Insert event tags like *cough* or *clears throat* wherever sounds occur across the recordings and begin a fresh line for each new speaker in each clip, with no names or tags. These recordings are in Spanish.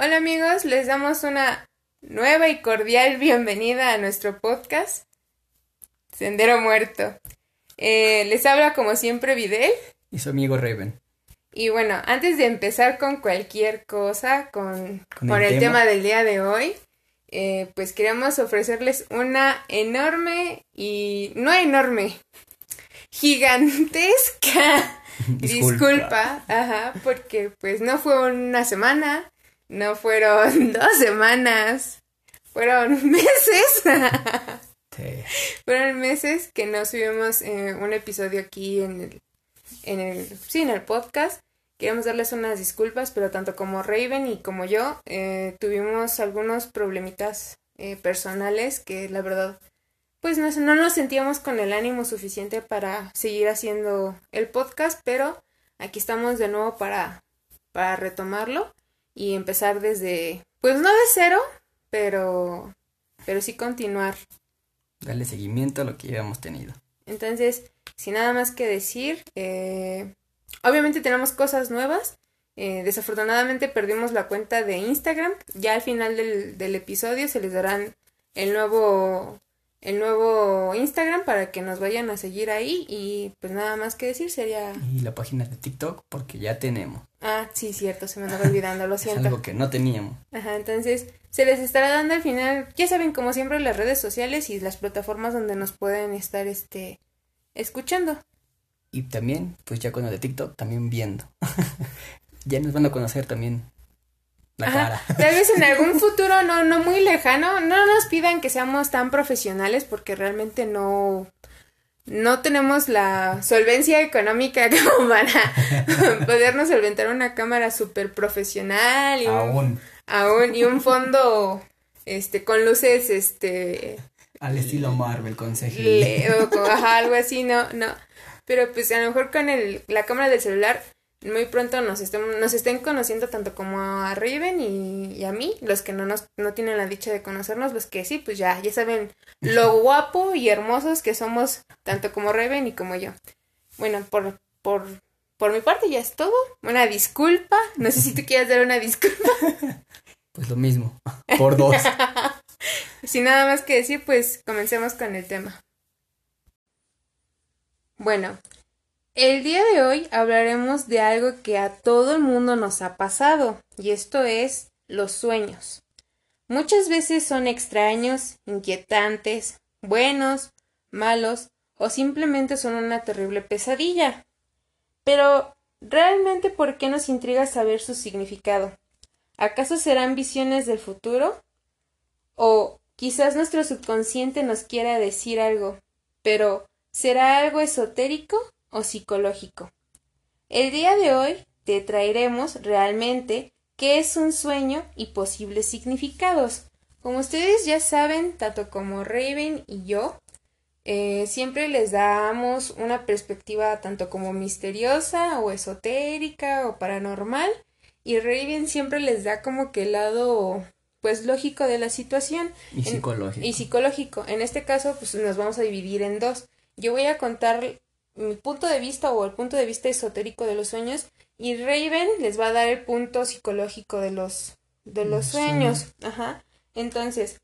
Hola amigos, les damos una nueva y cordial bienvenida a nuestro podcast Sendero Muerto. Eh, les habla como siempre Videl.
Y su amigo Raven.
Y bueno, antes de empezar con cualquier cosa, con, el, tema? del día de hoy, eh, pues queremos ofrecerles una enorme y no enorme, gigantesca *laughs* disculpa. ajá, porque pues no fue una semana, no fueron *laughs* dos semanas, fueron *laughs* meses. sí. Fueron meses que no subimos eh, un episodio aquí en el, en el, sí, en el podcast. Queremos darles unas disculpas, pero tanto como Raven y como yo eh, tuvimos algunos problemitas eh, personales que la verdad pues no, no nos sentíamos con el ánimo suficiente para seguir haciendo el podcast, pero aquí estamos de nuevo para, para retomarlo y empezar desde, pues no de cero, pero, pero sí continuar.
Darle seguimiento a lo que ya hemos tenido.
Entonces, sin nada más que decir, eh, obviamente tenemos cosas nuevas. Eh, desafortunadamente perdimos la cuenta de Instagram. Ya al final del, del episodio se les darán el nuevo el nuevo Instagram para que nos vayan a seguir ahí y pues nada más que decir sería...
Y la página de TikTok porque ya tenemos.
Ah, sí, cierto, se me andaba olvidando, lo *laughs* siento.
Es algo que no teníamos.
Ajá, entonces se les estará dando al final, ya saben, como siempre, las redes sociales y las plataformas donde nos pueden estar, este, escuchando.
Y también, pues ya con lo de TikTok, también viendo. *laughs* ya nos van a conocer también la cara.
Tal vez en *laughs* algún futuro no, no muy lejano, no nos pidan que seamos tan profesionales porque realmente no, no tenemos la solvencia económica *laughs* como para *laughs* podernos solventar una cámara súper profesional y
aún.
aún y un fondo este con luces este
al estilo Marvel con
CGI o algo así no no pero pues a lo mejor con el la cámara del celular muy pronto nos estén, nos estén conociendo tanto como a Raven y, a mí, los que no nos no tienen la dicha de conocernos, los que sí, pues ya, ya saben lo *laughs* guapo y hermosos que somos tanto como Raven y como yo. Bueno, por, por, por mi parte ya es todo. Una disculpa. No sé si tú quieres dar una disculpa. *laughs*
Pues lo mismo, por dos. *laughs*
Sin nada más que decir, pues comencemos con el tema. Bueno, el día de hoy hablaremos de algo que a todo el mundo nos ha pasado, y esto es los sueños. Muchas veces son extraños, inquietantes, buenos, malos, o simplemente son una terrible pesadilla. Pero, ¿realmente por qué nos intriga saber su significado? ¿Acaso serán visiones del futuro? O quizás nuestro subconsciente nos quiera decir algo, pero ¿será algo esotérico o psicológico. El día de hoy te traeremos realmente qué es un sueño y posibles significados. Como ustedes ya saben, tanto como Raven y yo, eh, siempre les damos una perspectiva tanto como misteriosa o esotérica o paranormal y Raven siempre les da como que el lado pues lógico de la situación
y psicológico.
y psicológico. En este caso pues nos vamos a dividir en dos. Yo voy a contar mi punto de vista o el punto de vista esotérico de los sueños y Raven les va a dar el punto psicológico de los de los sueños. Ajá. Entonces,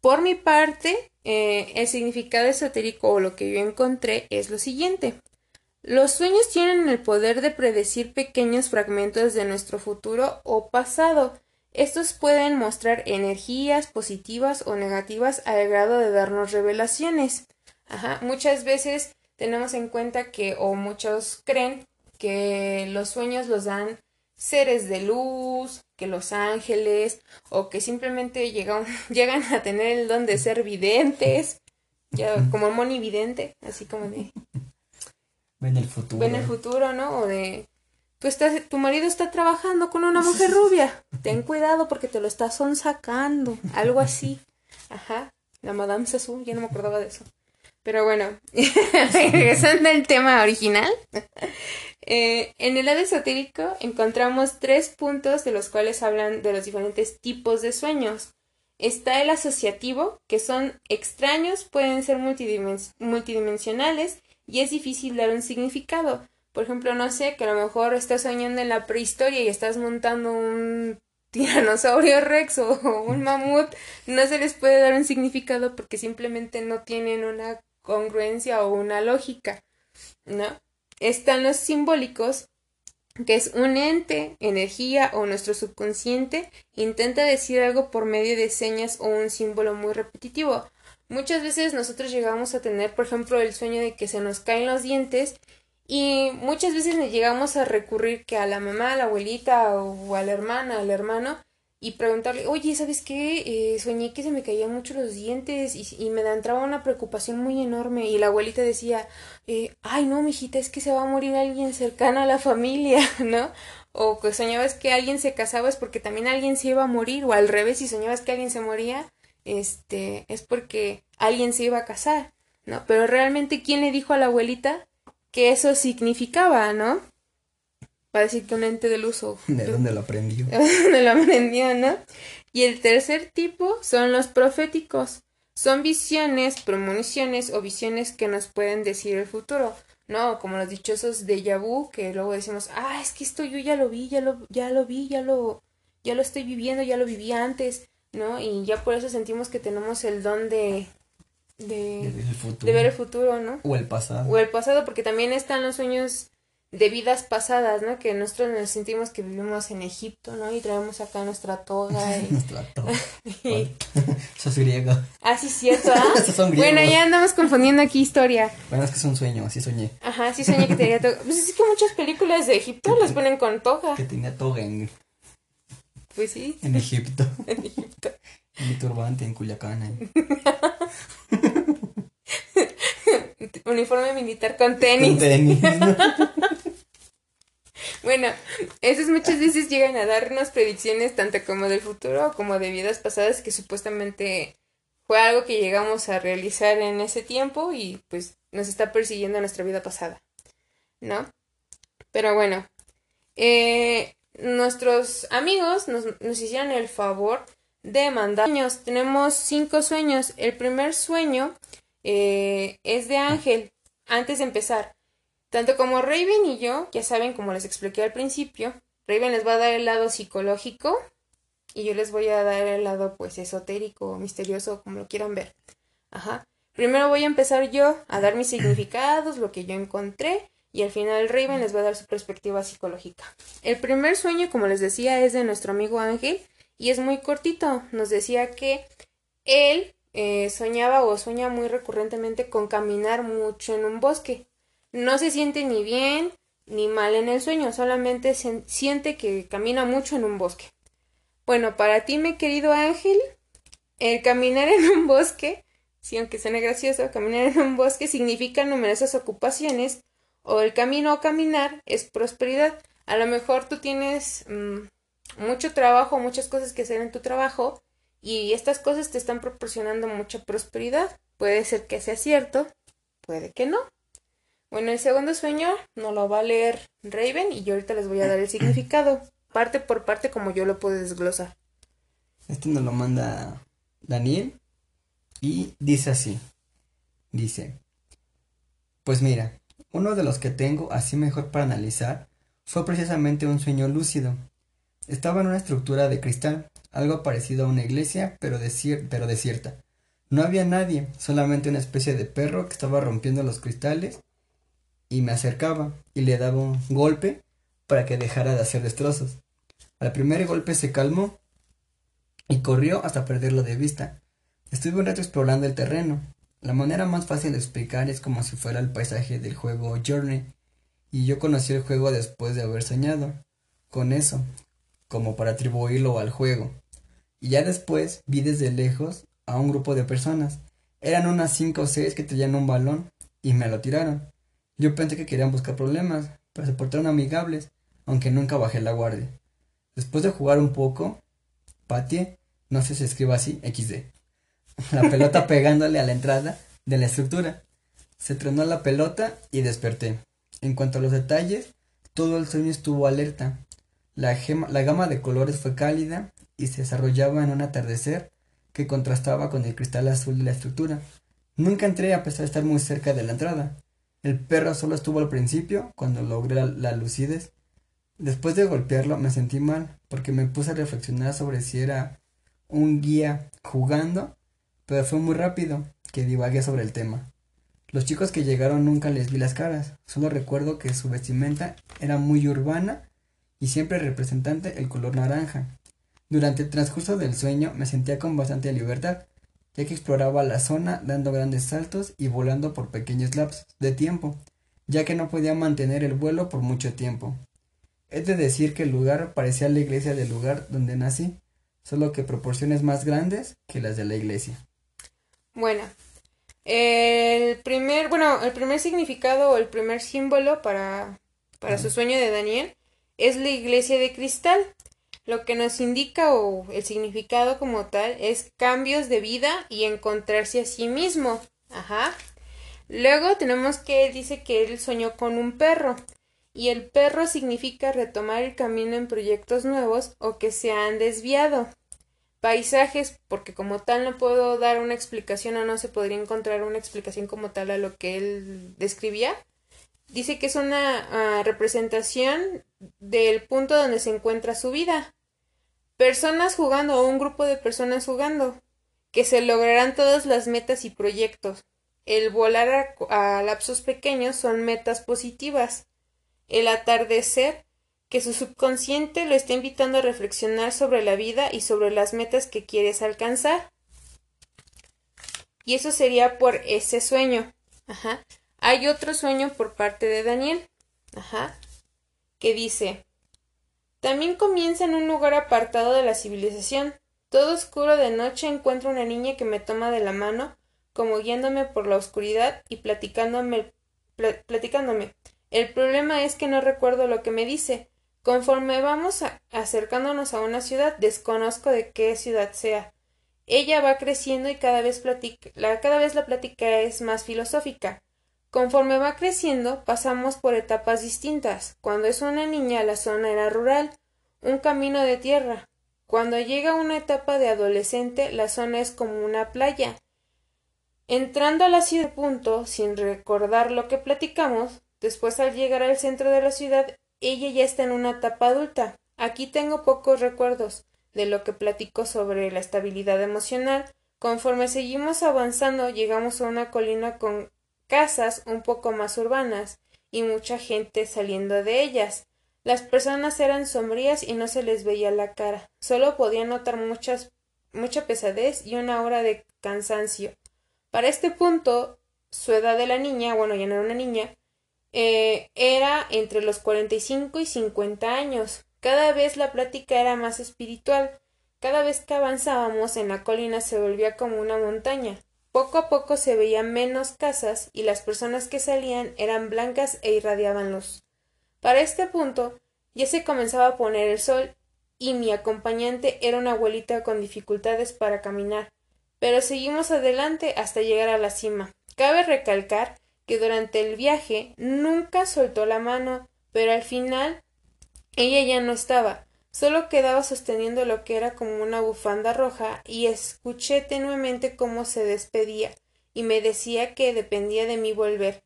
por mi parte, eh, el significado esotérico o lo que yo encontré es lo siguiente. Los sueños tienen el poder de predecir pequeños fragmentos de nuestro futuro o pasado. Estos pueden mostrar energías positivas o negativas al grado de darnos revelaciones. Ajá. Muchas veces tenemos en cuenta que, o muchos creen, que los sueños los dan seres de luz, que los ángeles, o que simplemente llegan, *laughs* llegan a tener el don de ser videntes, ya, como monividente, así como de...
Ven el futuro.
Ven el futuro, ¿no? O de... Tú estás, tu marido está trabajando con una mujer *laughs* rubia. Ten cuidado porque te lo estás sacando. Algo así. Ajá. La Madame Sassou, ya no me acordaba de eso. Pero bueno, *laughs* regresando al tema original, *laughs* eh, en el lado esotérico encontramos tres puntos de los cuales hablan de los diferentes tipos de sueños. Está el asociativo, que son extraños, pueden ser multidimensionales y es difícil dar un significado. Por ejemplo, no sé, que a lo mejor estás soñando en la prehistoria y estás montando un *laughs* tiranosaurio rex o un mamut, no se les puede dar un significado porque simplemente no tienen una congruencia o una lógica, ¿no? Están los simbólicos, que es un ente, energía o nuestro subconsciente intenta decir algo por medio de señas o un símbolo muy repetitivo. Muchas veces nosotros llegamos a tener, por ejemplo, el sueño de que se nos caen los dientes y muchas veces llegamos a recurrir que a la mamá, a la abuelita o a la hermana, al hermano y preguntarle, oye, ¿sabes qué? Eh, soñé que se me caían mucho los dientes y, y, me entraba una preocupación muy enorme. Y la abuelita decía, eh, ay, no, mijita, es que se va a morir alguien cercano a la familia, *laughs* ¿no? O que soñabas que alguien se casaba es porque también alguien se iba a morir, o al revés, si soñabas que alguien se moría, este, es porque alguien se iba a casar, ¿no? Pero realmente, ¿quién le dijo a la abuelita que eso significaba, ¿no? Para decir que un ente de luz o...
¿De dónde lo aprendió?
¿De *laughs* dónde lo aprendió, no? Y el tercer tipo son los proféticos. Son visiones, premoniciones o visiones que nos pueden decir el futuro. No, como los dichosos de Yabu, que luego decimos, ah, es que esto yo ya lo vi, ya lo, ya lo vi, ya lo, ya lo estoy viviendo, ya lo viví antes, ¿no? Y ya por eso sentimos que tenemos el don de, de, de ver el futuro, ¿no?
O el pasado.
O el pasado, porque también están los sueños de vidas pasadas, ¿no? Que nosotros nos sentimos que vivimos en Egipto, ¿no? Y traemos acá nuestra toga. *laughs* *laughs* Y...
nuestra *laughs* toga. Eso es griego.
Ah, sí, cierto, ¿ah? Bueno, ya andamos confundiendo aquí historia.
Bueno, es que es un sueño, así soñé.
Ajá, sí soñé que tenía toga. Pues es que muchas películas de Egipto las ponen con toga.
Que tenía toga en...
Pues sí.
En Egipto.
en Egipto.
En mi turbante en Culiacán. ¿eh?
Uniforme militar con tenis.
Con tenis.
Bueno, esas muchas veces llegan a darnos predicciones tanto como del futuro como de vidas pasadas que supuestamente fue algo que llegamos a realizar en ese tiempo y pues nos está persiguiendo nuestra vida pasada, ¿no? Pero bueno, eh, nuestros amigos nos, nos hicieron el favor de mandar sueños. Tenemos cinco sueños. El primer sueño eh, es de Ángel. Antes de empezar, tanto como Raven y yo, ya saben, como les expliqué al principio, Raven les va a dar el lado psicológico y yo les voy a dar el lado pues esotérico, misterioso, como lo quieran ver. Ajá. Primero voy a empezar yo a dar mis significados, lo que yo encontré, y al final Raven les va a dar su perspectiva psicológica. El primer sueño, como les decía, es de nuestro amigo Ángel y es muy cortito. Nos decía que él eh, soñaba o sueña muy recurrentemente con caminar mucho en un bosque. No se siente ni bien ni mal en el sueño, solamente se siente que camina mucho en un bosque. Bueno, para ti, mi querido Ángel, el caminar en un bosque, si aunque suene gracioso, caminar en un bosque significa numerosas ocupaciones o el camino o caminar es prosperidad. A lo mejor tú tienes mm, mucho trabajo, muchas cosas que hacer en tu trabajo y estas cosas te están proporcionando mucha prosperidad. Puede ser que sea cierto, puede que no. Bueno, el segundo sueño no lo va a leer Raven y yo ahorita les voy a dar el significado, parte por parte como yo lo puedo desglosar.
Este nos lo manda Daniel y dice así. Dice, pues mira, uno de los que tengo así mejor para analizar fue precisamente un sueño lúcido. Estaba en una estructura de cristal, algo parecido a una iglesia, pero, pero desierta. No había nadie, solamente una especie de perro que estaba rompiendo los cristales y me acercaba y le daba un golpe para que dejara de hacer destrozos. Al primer golpe se calmó y corrió hasta perderlo de vista. Estuve un rato explorando el terreno. La manera más fácil de explicar es como si fuera el paisaje del juego Journey, y yo conocí el juego después de haber soñado con eso, como para atribuirlo al juego. Y ya después vi desde lejos a un grupo de personas. Eran unas cinco o seis que traían un balón y me lo tiraron. Yo pensé que querían buscar problemas, pero se portaron amigables, aunque nunca bajé la guardia. Después de jugar un poco, pateé, no sé si se escribe así, XD, *laughs* la pelota *laughs* pegándole a la entrada de la estructura. Se tronó la pelota y desperté. En cuanto a los detalles, todo el sueño estuvo alerta. La, la gama de colores fue cálida y se desarrollaba en un atardecer que contrastaba con el cristal azul de la estructura. Nunca entré a pesar de estar muy cerca de la entrada. El perro solo estuvo al principio, cuando logré la, lucidez. Después de golpearlo me sentí mal porque me puse a reflexionar sobre si era un guía jugando, pero fue muy rápido que divagué sobre el tema. Los chicos que llegaron nunca les vi las caras, solo recuerdo que su vestimenta era muy urbana y siempre representante el color naranja. Durante el transcurso del sueño me sentía con bastante libertad, ya que exploraba la zona dando grandes saltos y volando por pequeños lapsos de tiempo, ya que no podía mantener el vuelo por mucho tiempo. Es de decir que el lugar parecía la iglesia del lugar donde nací, solo que proporciones más grandes que las de la iglesia.
Bueno, el primer, bueno, el primer significado o el primer símbolo para, para su sueño de Daniel es la iglesia de cristal. Lo que nos indica o el significado como tal es cambios de vida y encontrarse a sí mismo. Ajá. Luego tenemos que él dice que él soñó con un perro y el perro significa retomar el camino en proyectos nuevos o que se han desviado paisajes, porque como tal no puedo dar una explicación o no se podría encontrar una explicación como tal a lo que él describía. Dice que es una ah, representación del punto donde se encuentra su vida. Personas jugando o un grupo de personas jugando, que se lograrán todas las metas y proyectos. El volar a, a lapsos pequeños son metas positivas. El atardecer que su subconsciente lo está invitando a reflexionar sobre la vida y sobre las metas que quieres alcanzar. Y eso sería por ese sueño. Ajá. Hay otro sueño por parte de Daniel. Ajá. Que dice También comienza en un lugar apartado de la civilización. Todo oscuro de noche encuentro una niña que me toma de la mano, como guiándome por la oscuridad y platicándome, platicándome. El problema es que no recuerdo lo que me dice, Conforme vamos acercándonos a una ciudad, desconozco de qué ciudad sea. Ella va creciendo y cada vez, la, cada vez la plática es más filosófica. Conforme va creciendo, pasamos por etapas distintas. Cuando es una niña, la zona era rural, un camino de tierra. Cuando llega una etapa de adolescente, la zona es como una playa. Entrando a la ciudad punto, sin recordar lo que platicamos, después al llegar al centro de la ciudad ella ya está en una etapa adulta. Aquí tengo pocos recuerdos de lo que platico sobre la estabilidad emocional. Conforme seguimos avanzando, llegamos a una colina con casas un poco más urbanas y mucha gente saliendo de ellas. Las personas eran sombrías y no se les veía la cara. Solo podía notar muchas, mucha pesadez y una hora de cansancio. Para este punto, su edad de la niña, bueno, ya no era una niña, eh, era entre los 45 y 50 años. Cada vez la plática era más espiritual. Cada vez que avanzábamos en la colina se volvía como una montaña. Poco a poco se veían menos casas y las personas que salían eran blancas e irradiaban luz. Para este punto ya se comenzaba a poner el sol y mi acompañante era una abuelita con dificultades para caminar. Pero seguimos adelante hasta llegar a la cima. Cabe recalcar que durante el viaje nunca soltó la mano, pero al final ella ya no estaba, solo quedaba sosteniendo lo que era como una bufanda roja y escuché tenuemente cómo se despedía y me decía que dependía de mí volver.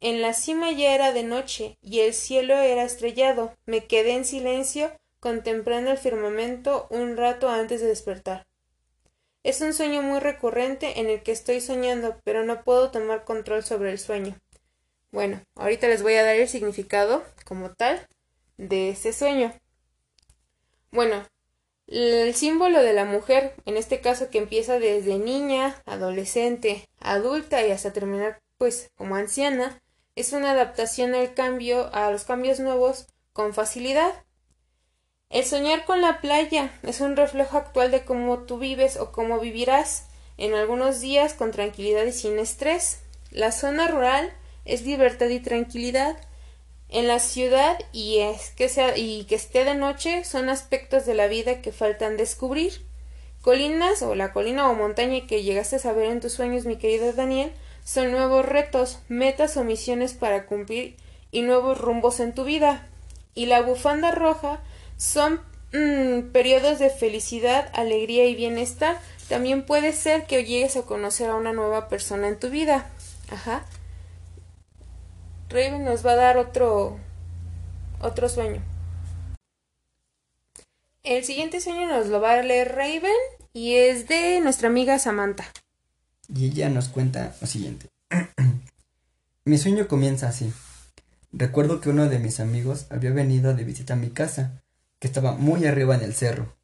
En la cima ya era de noche y el cielo era estrellado. Me quedé en silencio contemplando el firmamento un rato antes de despertar. Es un sueño muy recurrente en el que estoy soñando, pero no puedo tomar control sobre el sueño. Bueno, ahorita les voy a dar el significado como tal de ese sueño. Bueno, el símbolo de la mujer, en este caso que empieza desde niña, adolescente, adulta y hasta terminar pues como anciana, es una adaptación al cambio, a los cambios nuevos con facilidad. El soñar con la playa es un reflejo actual de cómo tú vives o cómo vivirás en algunos días con tranquilidad y sin estrés. La zona rural es libertad y tranquilidad. En la ciudad y es que sea y que esté de noche son aspectos de la vida que faltan descubrir. Colinas o la colina o montaña que llegaste a saber en tus sueños, mi querido Daniel, son nuevos retos, metas o misiones para cumplir y nuevos rumbos en tu vida. Y la bufanda roja son mm, periodos de felicidad, alegría y bienestar. También puede ser que llegues a conocer a una nueva persona en tu vida. Ajá. Raven nos va a dar otro otro sueño. El siguiente sueño nos lo va a leer Raven y es de nuestra amiga Samantha.
Y ella nos cuenta lo siguiente. *clears throat* mi sueño comienza así. Recuerdo que uno de mis amigos había venido de visita a mi casa, que estaba muy arriba en el cerro.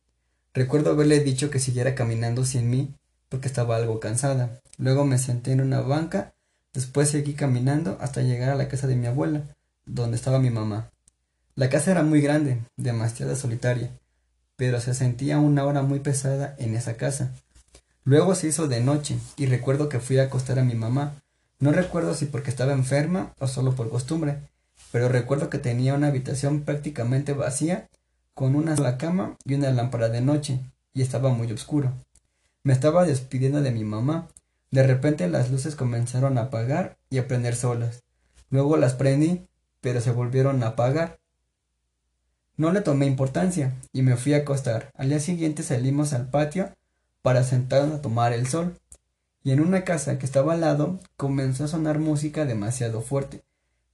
Recuerdo haberle dicho que siguiera caminando sin mí, porque estaba algo cansada. Luego me senté en una banca, después seguí caminando hasta llegar a la casa de mi abuela, donde estaba mi mamá. La casa era muy grande, demasiado solitaria, pero se sentía una hora muy pesada en esa casa. Luego se hizo de noche, y recuerdo que fui a acostar a mi mamá. No recuerdo si porque estaba enferma o solo por costumbre, pero recuerdo que tenía una habitación prácticamente vacía, con una sola cama y una lámpara de noche, y estaba muy oscuro. Me estaba despidiendo de mi mamá. De repente las luces comenzaron a apagar y a prender solas. Luego las prendí, pero se volvieron a apagar. No le tomé importancia y me fui a acostar. Al día siguiente salimos al patio para sentarnos a tomar el sol. Y en una casa que estaba al lado comenzó a sonar música demasiado fuerte.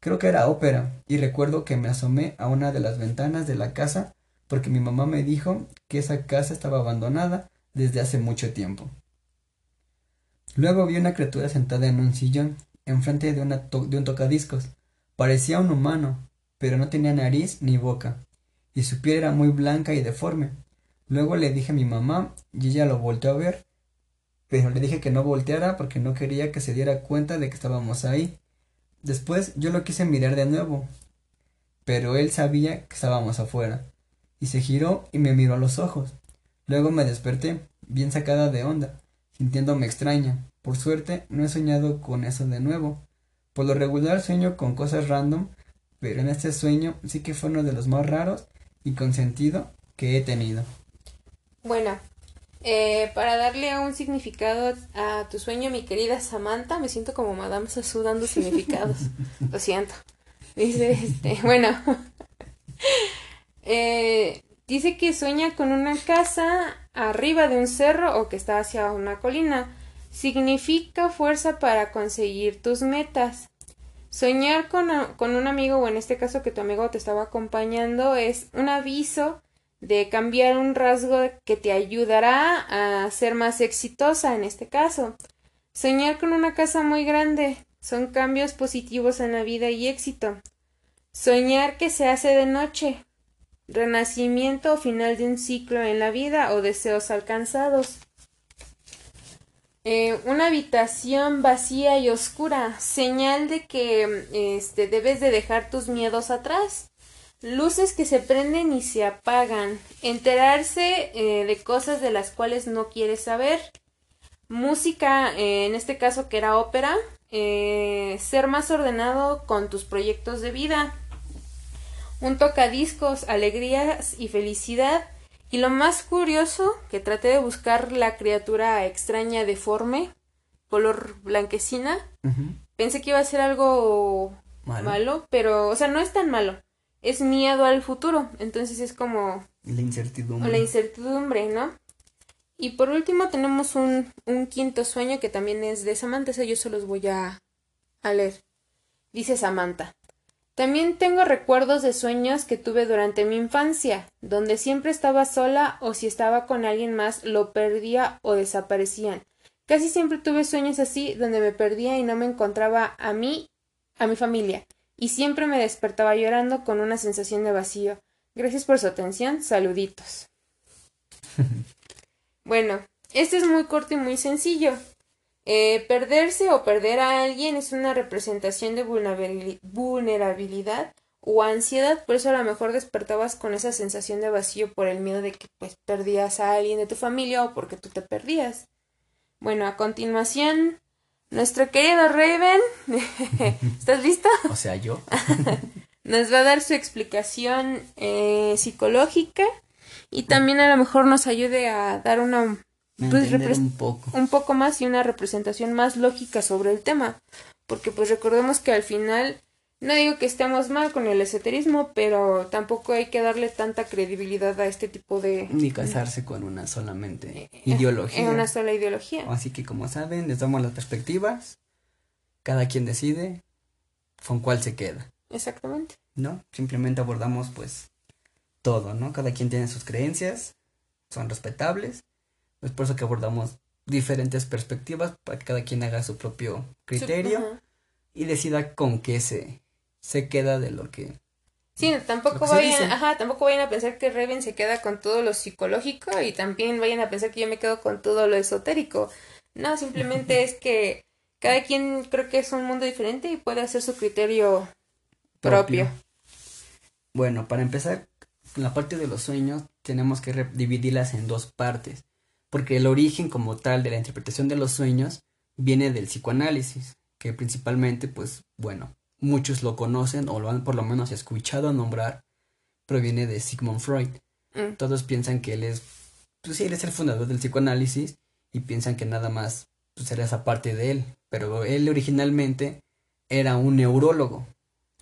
Creo que era ópera, y recuerdo que me asomé a una de las ventanas de la casa porque mi mamá me dijo que esa casa estaba abandonada desde hace mucho tiempo. Luego vi una criatura sentada en un sillón, enfrente de, un tocadiscos. Parecía un humano, pero no tenía nariz ni boca, y su piel era muy blanca y deforme. Luego le dije a mi mamá y ella lo volteó a ver, pero le dije que no volteara porque no quería que se diera cuenta de que estábamos ahí. Después yo lo quise mirar de nuevo, pero él sabía que estábamos afuera, y se giró y me miró a los ojos. Luego me desperté, bien sacada de onda, sintiéndome extraña. Por suerte no he soñado con eso de nuevo. Por lo regular sueño con cosas random, pero en este sueño sí que fue uno de los más raros y con sentido que he tenido.
Bueno, eh, para darle un significado a tu sueño, mi querida Samantha, me siento como Madame Sassou dando significados. *laughs* Lo siento. Dice, este, bueno. *laughs* eh, dice que sueña con una casa arriba de un cerro o que está hacia una colina. Significa fuerza para conseguir tus metas. Soñar con, un amigo, o en este caso que tu amigo te estaba acompañando, es un aviso de cambiar un rasgo que te ayudará a ser más exitosa en este caso. Soñar con una casa muy grande son cambios positivos en la vida y éxito. Soñar que se hace de noche. Renacimiento o final de un ciclo en la vida o deseos alcanzados. Eh, una habitación vacía y oscura, señal de que este, debes de dejar tus miedos atrás. Luces que se prenden y se apagan, enterarse eh, de cosas de las cuales no quieres saber, música, eh, en este caso que era ópera, ser más ordenado con tus proyectos de vida, un tocadiscos, alegrías y felicidad, y lo más curioso, que traté de buscar la criatura extraña deforme, color blanquecina, pensé que iba a ser algo malo, pero, o sea, no es tan malo es miedo al futuro. Entonces es como...
La incertidumbre.
La incertidumbre, ¿no? Y por último tenemos un, un quinto sueño que también es de Samantha, ese yo se los voy a, a leer. Dice Samantha. También tengo recuerdos de sueños que tuve durante mi infancia, donde siempre estaba sola o si estaba con alguien más lo perdía o desaparecían. Casi siempre tuve sueños así, donde me perdía y no me encontraba a mí, a mi familia y siempre me despertaba llorando con una sensación de vacío. Gracias por su atención. Saluditos. *laughs* bueno, este es muy corto y muy sencillo. Eh, perderse o perder a alguien es una representación de vulnerabilidad o ansiedad, por eso a lo mejor despertabas con esa sensación de vacío por el miedo de que pues perdías a alguien de tu familia o porque tú te perdías. Bueno, a continuación nuestro querido Raven, *laughs* ¿estás listo?
O sea, yo. *laughs*
nos va a dar su explicación eh, psicológica y también a lo mejor nos ayude a dar una
pues, un poco.
un poco más y una representación más lógica sobre el tema, porque pues recordemos que al final no digo que estemos mal con el esoterismo, pero tampoco hay que darle tanta credibilidad a este tipo de...
Ni casarse con una solamente eh, ideología.
En una sola ideología.
Así que como saben, les damos las perspectivas, cada quien decide con cuál se queda.
Exactamente.
¿No? Simplemente abordamos pues todo, ¿no? Cada quien tiene sus creencias, son respetables. Es por eso que abordamos diferentes perspectivas para que cada quien haga su propio criterio y decida con qué se, se queda de lo que
Sí, tampoco vayan, ajá, tampoco vayan a pensar que Reven se queda con todo lo psicológico y también vayan a pensar que yo me quedo con todo lo esotérico. No, simplemente *laughs* es que cada quien creo que es un mundo diferente y puede hacer su criterio propio.
Bueno, para empezar, la parte de los sueños tenemos que dividirlas en dos partes, porque el origen como tal de la interpretación de los sueños viene del psicoanálisis, que principalmente, pues, bueno, muchos lo conocen o lo han por lo menos escuchado nombrar, proviene de Sigmund Freud. Mm. Todos piensan que él es, pues sí, él es el fundador del psicoanálisis y piensan que nada más pues, era esa parte de él, pero él originalmente era un neurólogo,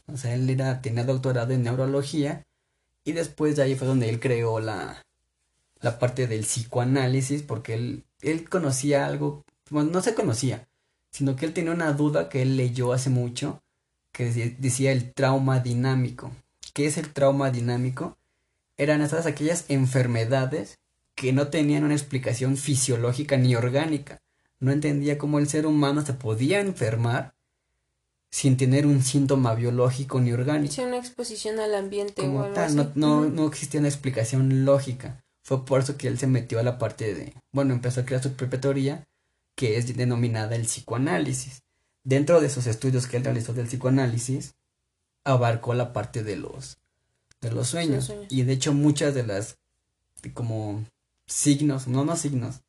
o sea, él era, tenía doctorado en neurología y después de ahí fue donde él creó la, la parte del psicoanálisis porque él, él conocía algo, bueno, no se conocía, sino que él tenía una duda que él leyó hace mucho que decía el trauma dinámico. ¿Qué es el trauma dinámico? Eran todas aquellas enfermedades que no tenían una explicación fisiológica ni orgánica. No entendía cómo el ser humano se podía enfermar sin tener un síntoma biológico ni orgánico.
Sí, una exposición al ambiente o
algo así. No, no, no existía una explicación lógica. Fue por eso que él se metió a la parte de, bueno, empezó a crear su propia teoría, que es denominada el psicoanálisis dentro de sus estudios que él realizó del psicoanálisis, abarcó la parte de los, de los sueños. Y de hecho muchas de las como signos, no no signos,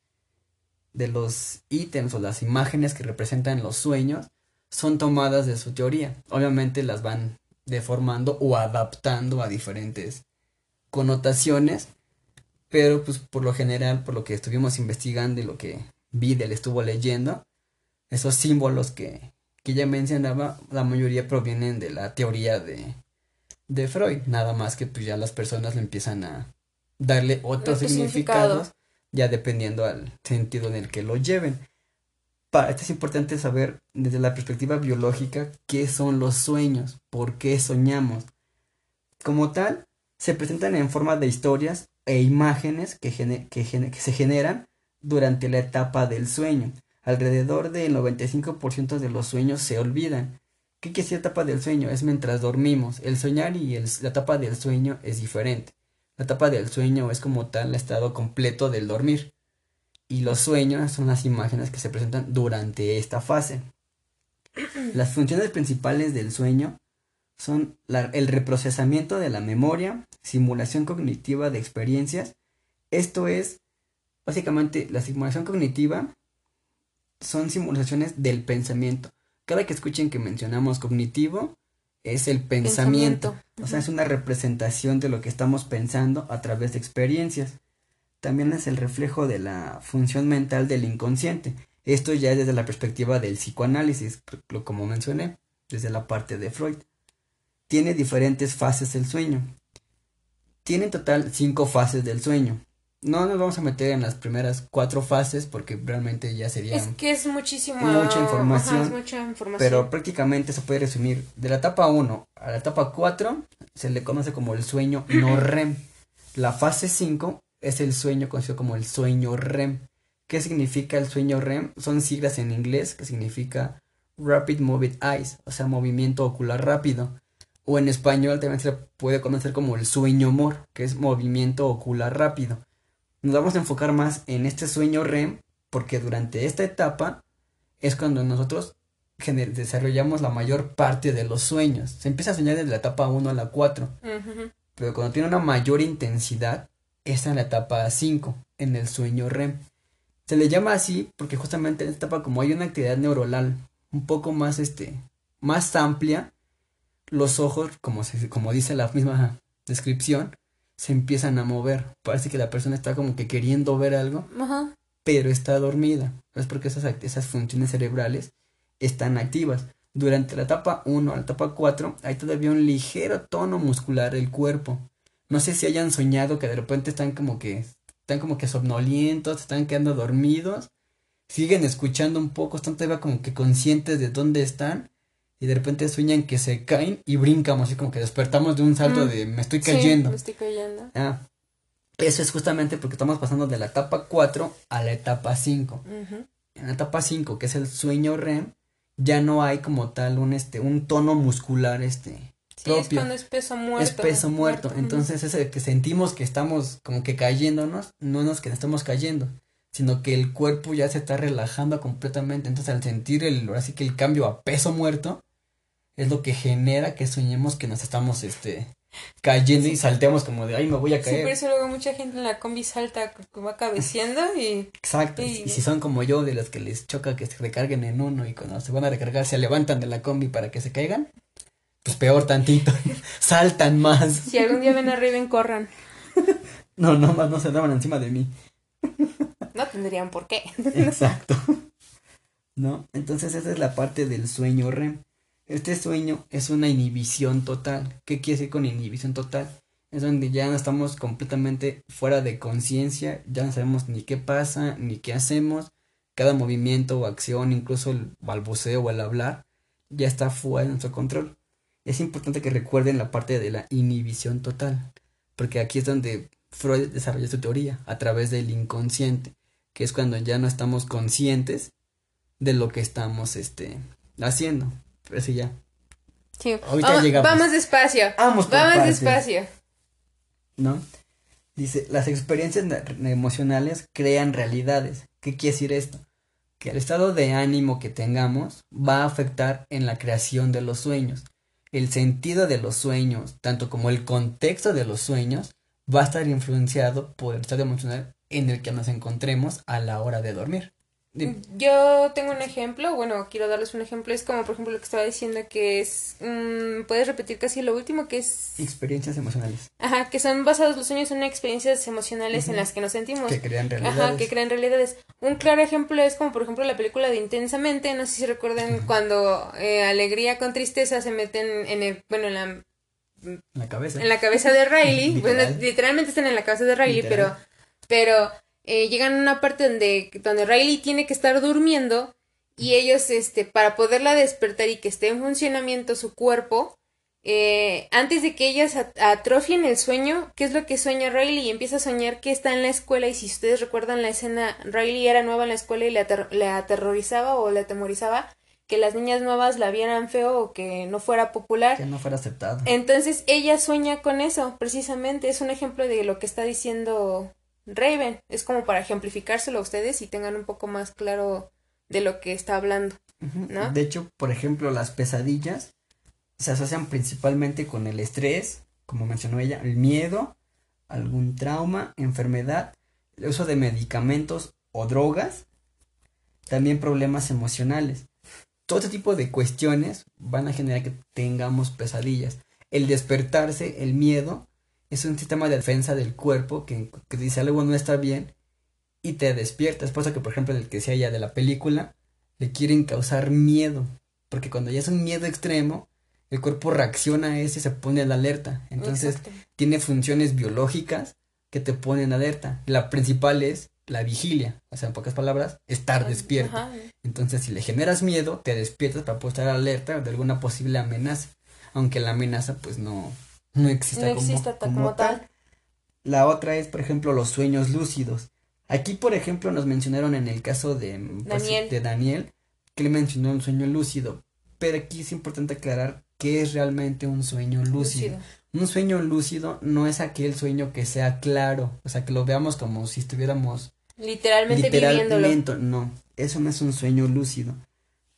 de los ítems o las imágenes que representan los sueños son tomadas de su teoría. Obviamente las van deformando o adaptando a diferentes connotaciones, pero pues por lo general, por lo que estuvimos investigando y lo que Vidal estuvo leyendo, esos símbolos que, que ya mencionaba, la mayoría provienen de la teoría de, de Freud, nada más que pues ya las personas le empiezan a darle otros significados, ya dependiendo al sentido en el que lo lleven. Para esto es importante saber desde la perspectiva biológica qué son los sueños, por qué soñamos. Como tal, se presentan en forma de historias e imágenes que, que, que se generan durante la etapa del sueño alrededor del 95% de los sueños se olvidan. ¿Qué quiere decir etapa del sueño? Es mientras dormimos. El soñar y la etapa del sueño es diferente. La etapa del sueño es como tal el estado completo del dormir. Y los sueños son las imágenes que se presentan durante esta fase. Las funciones principales del sueño son el reprocesamiento de la memoria, simulación cognitiva de experiencias. Esto es, básicamente, la simulación cognitiva son simulaciones del pensamiento. Cada que escuchen que mencionamos cognitivo, es el pensamiento. O sea, es una representación de lo que estamos pensando a través de experiencias. También es el reflejo de la función mental del inconsciente. Esto ya es desde la perspectiva del psicoanálisis, como mencioné, desde la parte de Freud. Tiene diferentes fases el sueño. Tiene en total cinco fases del sueño. No nos vamos a meter en las primeras cuatro fases porque realmente ya sería
es que es muchísimo
mucha información, pero prácticamente se puede resumir. De la etapa 1 a la etapa 4 se le conoce como el sueño *clears throat* no REM. La fase 5 es el sueño conocido como el sueño REM. ¿qué significa el sueño REM? son siglas en inglés que significa Rapid Moving Eyes o sea movimiento ocular rápido o en español también se puede conocer como el sueño mor que es movimiento ocular rápido nos vamos a enfocar más en este sueño REM porque durante esta etapa es cuando nosotros desarrollamos la mayor parte de los sueños. Se empieza a soñar desde la etapa 1 a la 4. Pero cuando tiene una mayor intensidad, está en la etapa 5, en el sueño REM. Se le llama así porque justamente en esta etapa como hay una actividad neuronal un poco más este más amplia, los ojos, como, se, como dice la misma descripción, se empiezan a mover. Parece que la persona está como que queriendo ver algo, pero está dormida. Es porque esas, esas funciones cerebrales están activas. Durante la etapa 1 a la etapa 4 hay todavía un ligero tono muscular del cuerpo. No sé si hayan soñado que de repente están como que están como que somnolientos, están quedando dormidos, siguen escuchando un poco, están todavía como que conscientes de dónde están y de repente sueñan que se caen y brincamos, así como que despertamos de un salto de me estoy cayendo.
me estoy cayendo.
Ah, eso es justamente porque estamos pasando de la etapa 4 a la etapa 5. En la etapa 5, que es el sueño REM, ya no hay como tal un este un tono muscular este
sí, es cuando es peso muerto.
Es peso muerto. Entonces, ese que sentimos que estamos como que cayéndonos, no nos que estamos cayendo, sino que el cuerpo ya se está relajando completamente. Entonces, al sentir el, ahora sí que el cambio a peso muerto, es lo que genera que soñemos que nos estamos, este, cayendo y salteamos como de, ay, me voy a caer. Sí,
por eso luego mucha gente en la combi salta, va cabeceando y...
Exacto, y, si son como yo, de los que les choca que se recarguen en uno y cuando se van a recargar se levantan de la combi para que se caigan, pues peor tantito, *laughs* saltan más.
Si algún día ven arriba, corran. *laughs*
no, no más no se daban encima de mí.
no tendrían por qué.
Exacto. *laughs* ¿No? Entonces esa es la parte del sueño REM. Este sueño es una inhibición total. ¿Qué quiere decir con inhibición total? Es donde ya no estamos completamente fuera de conciencia, ya no sabemos ni qué pasa, ni qué hacemos. Cada movimiento o acción, incluso el balbuceo o el hablar, ya está fuera de nuestro control. Es importante que recuerden la parte de la inhibición total, porque aquí es donde Freud desarrolla su teoría, a través del inconsciente, que es cuando ya no estamos conscientes de lo que estamos este, haciendo. Pero sí, ya.
Sí. vamos, llegamos. Vamos despacio. Vamos, vamos despacio.
¿No? Dice, las experiencias emocionales crean realidades. ¿Qué quiere decir esto? Que el estado de ánimo que tengamos va a afectar en la creación de los sueños. El sentido de los sueños, tanto como el contexto de los sueños, va a estar influenciado por el estado emocional en el que nos encontremos a la hora de dormir.
Yo tengo un ejemplo, bueno, quiero darles un ejemplo, es como por ejemplo lo que estaba diciendo que es, mm, puedes repetir casi lo último que es...
Experiencias emocionales.
Ajá, que son basados los sueños en experiencias emocionales en las que nos sentimos.
Que crean realidades.
Ajá, que crean realidades. Un claro ejemplo es como por ejemplo la película de Intensamente, no sé si recuerden cuando eh, alegría con tristeza se meten en el, bueno, en la...
la cabeza.
En la cabeza de Riley, *laughs* bueno, literalmente están en la cabeza de Riley, pero... Pero eh, llegan a una parte donde, donde Riley tiene que estar durmiendo y ellos, este, para poderla despertar y que esté en funcionamiento su cuerpo, eh, antes de que ellas atrofien el sueño, ¿qué es lo que sueña Riley? Y empieza a soñar que está en la escuela y si ustedes recuerdan la escena, Riley era nueva en la escuela y le, le aterrorizaba o le atemorizaba que las niñas nuevas la vieran feo o que no fuera popular.
Que no fuera aceptado.
Entonces ella sueña con eso, precisamente. Es un ejemplo de lo que está diciendo Raven. Es como para ejemplificárselo a ustedes y tengan un poco más claro de lo que está hablando. ¿no?
De hecho, por ejemplo, las pesadillas se asocian principalmente con el estrés, como mencionó ella, el miedo, algún trauma, enfermedad, el uso de medicamentos o drogas, también problemas emocionales. Todo este tipo de cuestiones van a generar que tengamos pesadillas. El despertarse, el miedo, es un sistema de defensa del cuerpo que, que dice algo no está bien y te despierta. Es por eso que, por ejemplo, el que decía ya de la película, le quieren causar miedo. Porque cuando ya es un miedo extremo, el cuerpo reacciona a eso y se pone en alerta. Entonces, tiene funciones biológicas que te ponen alerta. La principal es la vigilia. O sea, en pocas palabras, estar despierto. Entonces, si le generas miedo, te despiertas para poder estar alerta de alguna posible amenaza. Aunque la amenaza, pues no, no exista, como, tal. La otra es, por ejemplo, los sueños lúcidos. Aquí, por ejemplo, nos mencionaron en el caso de pues, Daniel, de Daniel que le mencionó un sueño lúcido. Pero aquí es importante aclarar qué es realmente un sueño lúcido. Un sueño lúcido no es aquel sueño que sea claro, o sea, que lo veamos como si estuviéramos
literalmente, literalmente
No, eso no es un sueño lúcido.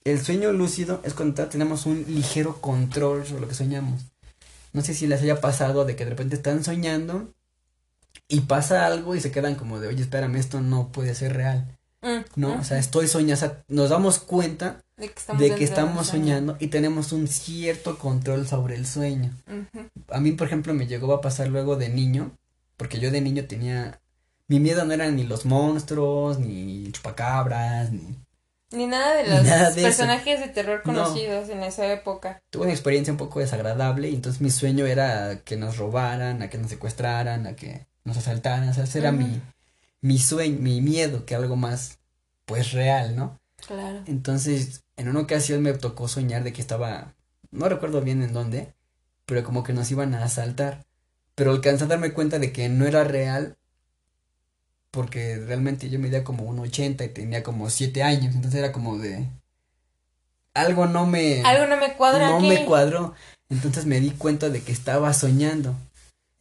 El sueño lúcido es cuando tenemos un ligero control sobre lo que soñamos. No sé si les haya pasado de que de repente están soñando y pasa algo y se quedan como de, oye, espérame, esto no puede ser real. Mm, ¿No? O sea, estoy soñando, o sea, nos damos cuenta de que estamos, soñando y tenemos un cierto control sobre el sueño. A mí, por ejemplo, me llegó a pasar luego de niño, porque yo de niño tenía, mi miedo no eran ni los monstruos, ni chupacabras, ni
ni nada de los personajes de terror conocidos en esa época.
Tuve una experiencia un poco desagradable y entonces mi sueño era que nos robaran, a que nos secuestraran, a que nos asaltaran. O sea, ese era mi, mi sueño, mi miedo, que algo más, pues, real, ¿no?
Claro.
Entonces, en una ocasión me tocó soñar de que estaba, no recuerdo bien en dónde, pero como que nos iban a asaltar. Pero alcancé a darme cuenta de que no era real porque realmente yo medía como un 80 y tenía como 7 años, entonces era como de algo no me
algo no me cuadra
no me cuadró, entonces me di cuenta de que estaba soñando.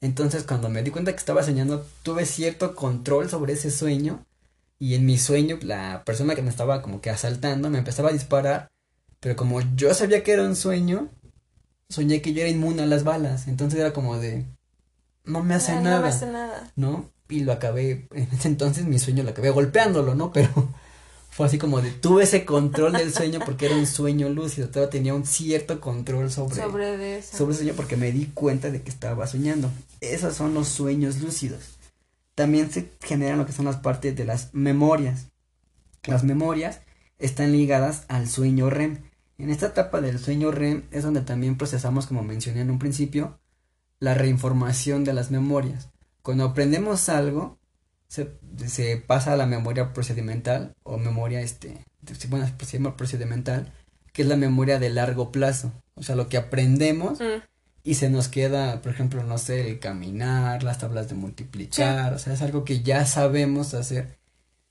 Entonces cuando me di cuenta que estaba soñando, tuve cierto control sobre ese sueño y en mi sueño la persona que me estaba como que asaltando me empezaba a disparar, pero como yo sabía que era un sueño, soñé que yo era inmune a las balas, entonces era como de no me hace nada. No me hace nada. ¿No? Y lo acabé, en ese entonces mi sueño lo acabé golpeándolo, ¿no? Pero *laughs* fue así como de, tuve ese control del sueño porque era un sueño lúcido, todavía tenía un cierto control sobre, sobre, sobre el sueño porque me di cuenta de que estaba soñando. Esos son los sueños lúcidos. También se generan lo que son las partes de las memorias. Las memorias están ligadas al sueño REM. En esta etapa del sueño REM es donde también procesamos, como mencioné en un principio, la reinformación de las memorias. Cuando aprendemos algo, se, se pasa a la memoria procedimental o memoria, este, bueno, se llama procedimental, que es la memoria de largo plazo. O sea, lo que aprendemos mm. y se nos queda, por ejemplo, no sé, el caminar, las tablas de multiplicar, o sea, es algo que ya sabemos hacer,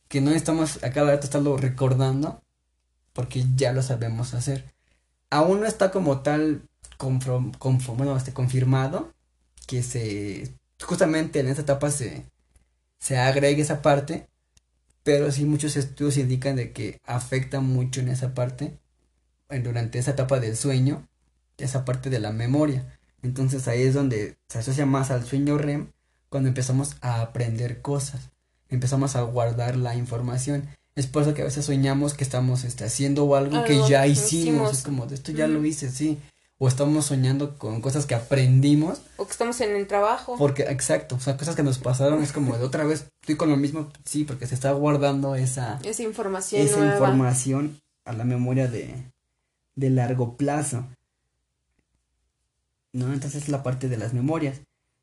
que no estamos a cada rato estarlo recordando, porque ya lo sabemos hacer. Aún no está como tal bueno, este, confirmado que se justamente en esta etapa se, se agrega esa parte, pero sí muchos estudios indican de que afecta mucho en esa parte, durante esa etapa del sueño, esa parte de la memoria. Entonces ahí es donde se asocia más al sueño REM cuando empezamos a aprender cosas, empezamos a guardar la información. Es por eso que a veces soñamos que estamos este, haciendo algo, que ya hicimos. Es como, esto ya lo hice, sí o estamos soñando con cosas que aprendimos.
O que estamos en el trabajo.
Porque, exacto, o sea, cosas que nos pasaron, es como de otra vez, estoy con lo mismo, sí, porque se está guardando esa...
Esa información.
Esa información a la memoria de, de largo plazo. ¿No? Entonces es la parte de las memorias.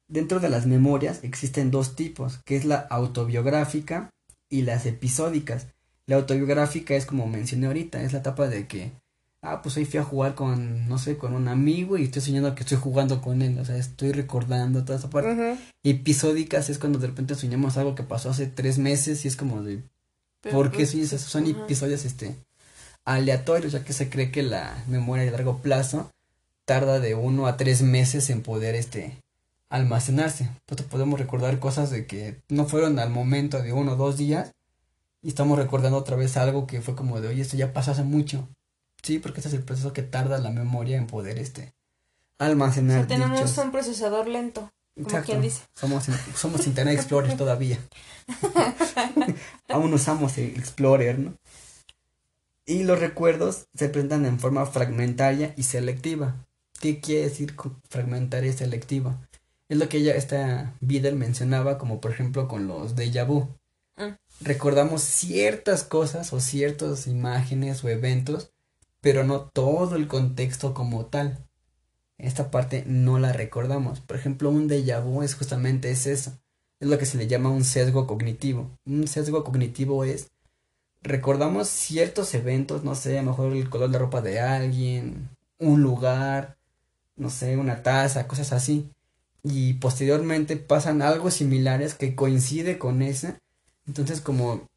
Dentro de las memorias existen dos tipos, que es la autobiográfica y las episódicas. La autobiográfica es como mencioné ahorita, es la etapa de que ah, pues hoy fui a jugar con, no sé, con un amigo y estoy soñando que estoy jugando con él, o sea, estoy recordando toda esa parte. Episódicas es cuando de repente soñamos algo que pasó hace tres meses y es como de, ¿por qué pues, Son episodios, este, aleatorios, ya que se cree que la memoria de largo plazo tarda de uno a tres meses en poder, este, almacenarse. Entonces podemos recordar cosas de que no fueron al momento de uno o dos días y estamos recordando otra vez algo que fue como de, oye, esto ya pasó hace mucho. Sí, porque ese es el proceso que tarda la memoria en poder este almacenar.
tenemos un procesador lento, como quien dice.
Somos, somos Internet Explorer *laughs* todavía. Aún usamos el Explorer, ¿no? Y los recuerdos se presentan en forma fragmentaria y selectiva. ¿Qué quiere decir fragmentaria y selectiva? Es lo que ella, esta Bieder mencionaba, como por ejemplo con los déjà vu. Mm. Recordamos ciertas cosas o ciertas imágenes o eventos pero no todo el contexto como tal. Esta parte no la recordamos. Por ejemplo, un déjà vu es justamente es eso. Es lo que se le llama un sesgo cognitivo. Un sesgo cognitivo es recordamos ciertos eventos, no sé, a lo mejor el color de ropa de alguien, un lugar, no sé, una taza, cosas así. Y posteriormente pasan algo similares que coincide con esa. Entonces como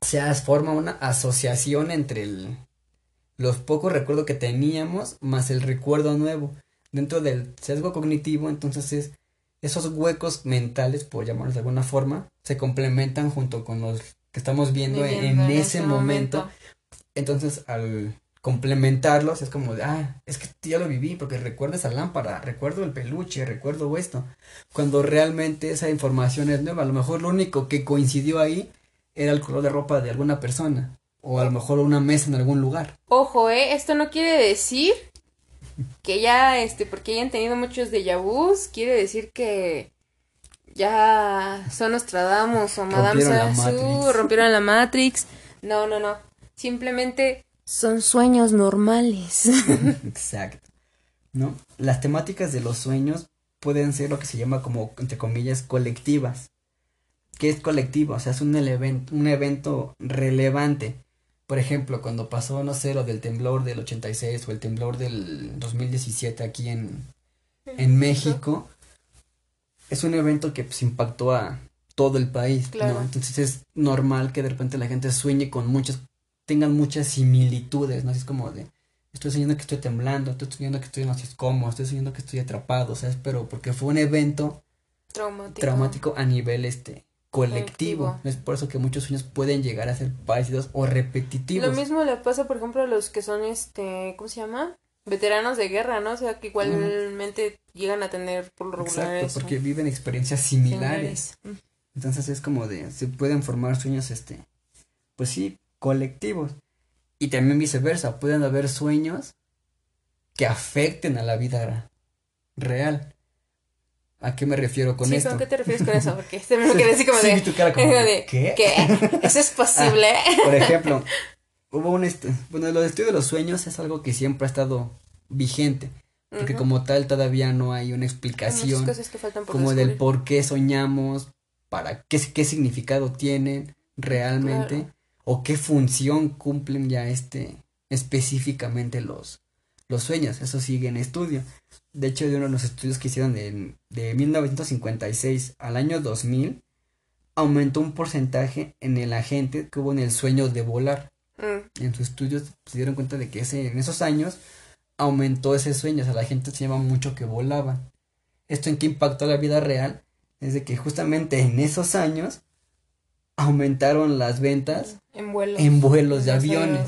se forma una asociación entre el, los pocos recuerdos que teníamos más el recuerdo nuevo. Dentro del sesgo cognitivo, entonces es esos huecos mentales, por llamarlos de alguna forma, se complementan junto con los que estamos viendo en, ese, momento. Entonces, al complementarlos, es como de, ah, es que ya lo viví porque recuerdo esa lámpara, recuerdo el peluche, recuerdo esto. Cuando realmente esa información es nueva, a lo mejor lo único que coincidió ahí era el color de ropa de alguna persona o a lo mejor una mesa en algún lugar.
Ojo, eh, esto no quiere decir que ya, este, porque hayan tenido muchos déjà vus, quiere decir que ya son Nostradamus o Madame Sassou, rompieron la Matrix. No, no, no. Simplemente son sueños normales. *laughs*
Exacto. ¿No? Las temáticas de los sueños pueden ser lo que se llama como, entre comillas, colectivas. ¿Qué es colectivo? O sea, es un, un evento relevante Por ejemplo, cuando pasó, no sé, lo del temblor del 86 o el temblor del 2017 aquí en, en México, es un evento que pues impactó a todo el país, ¿no? Entonces es normal que de repente la gente sueñe con muchas, tengan muchas similitudes, ¿no? Así es como de, estoy soñando que estoy temblando, estoy soñando que estoy no sé cómo, estoy soñando que estoy atrapado, ¿sabes? Pero porque fue un evento
traumático,
traumático a nivel este colectivo. Es por eso que muchos sueños pueden llegar a ser parecidos o repetitivos.
Lo mismo le pasa, por ejemplo, a los que son, este, ¿cómo se llama? Veteranos de guerra, ¿no? O sea, que igualmente llegan a tener por lo regular
Exacto, porque viven experiencias similares. Entonces es como de, se pueden formar sueños, este, pues sí, colectivos. Y también viceversa, pueden haber sueños que afecten a la vida real. ¿A qué me refiero con esto?
¿con qué te refieres con eso? Porque se me quedé así como *laughs* de, tu cara como de, ¿qué? ¿Qué? ¿Eso es *laughs* posible?
Ah, por ejemplo, *laughs* hubo un, bueno, el estudio de los sueños es algo que siempre ha estado vigente. Porque como tal todavía no hay una explicación como del por qué soñamos, para qué, qué significado tienen realmente o qué función cumplen ya este específicamente los, los sueños. Eso sigue en estudio. De hecho, de uno de los estudios que hicieron de, de 1956 al año 2000, aumentó un porcentaje en el agente que hubo en el sueño de volar. Mm. En su estudio se dieron cuenta de que ese, en esos años aumentó ese sueño, o sea, la gente se llama mucho que volaba. ¿Esto en qué impactó la vida real? Es de que justamente en esos años aumentaron las ventas
en vuelos,
en vuelos de aviones,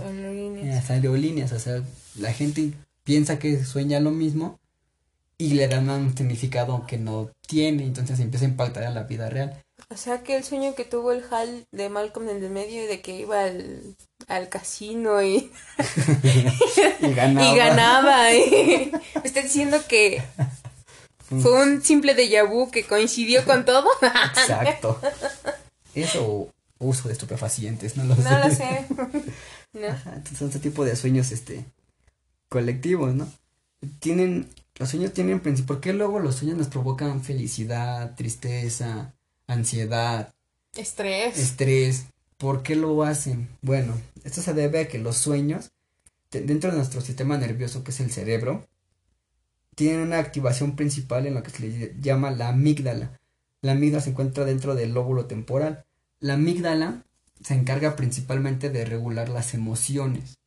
las aerolíneas, o sea, la gente piensa que sueña lo mismo y le dan un significado que no tiene, entonces empieza a impactar en la vida real.
O sea que el sueño que tuvo el Hal de Malcolm en el medio de que iba al, al casino y, *laughs*
y ganaba.
Y ganaba. Y... *laughs* está diciendo que fue un simple déjà vu que coincidió con todo. *laughs*
Exacto. Eso uso de estupefacientes, no lo sé.
No lo sé.
son este tipo de sueños este colectivos, ¿no? Tienen los sueños tienen principio, ¿por qué luego los sueños nos provocan felicidad, tristeza, ansiedad,
estrés?
Estrés. ¿Por qué lo hacen? Bueno, esto se debe a que los sueños dentro de nuestro sistema nervioso, que es el cerebro, tienen una activación principal en lo que se le llama la amígdala. La amígdala se encuentra dentro del lóbulo temporal. La amígdala se encarga principalmente de regular las emociones.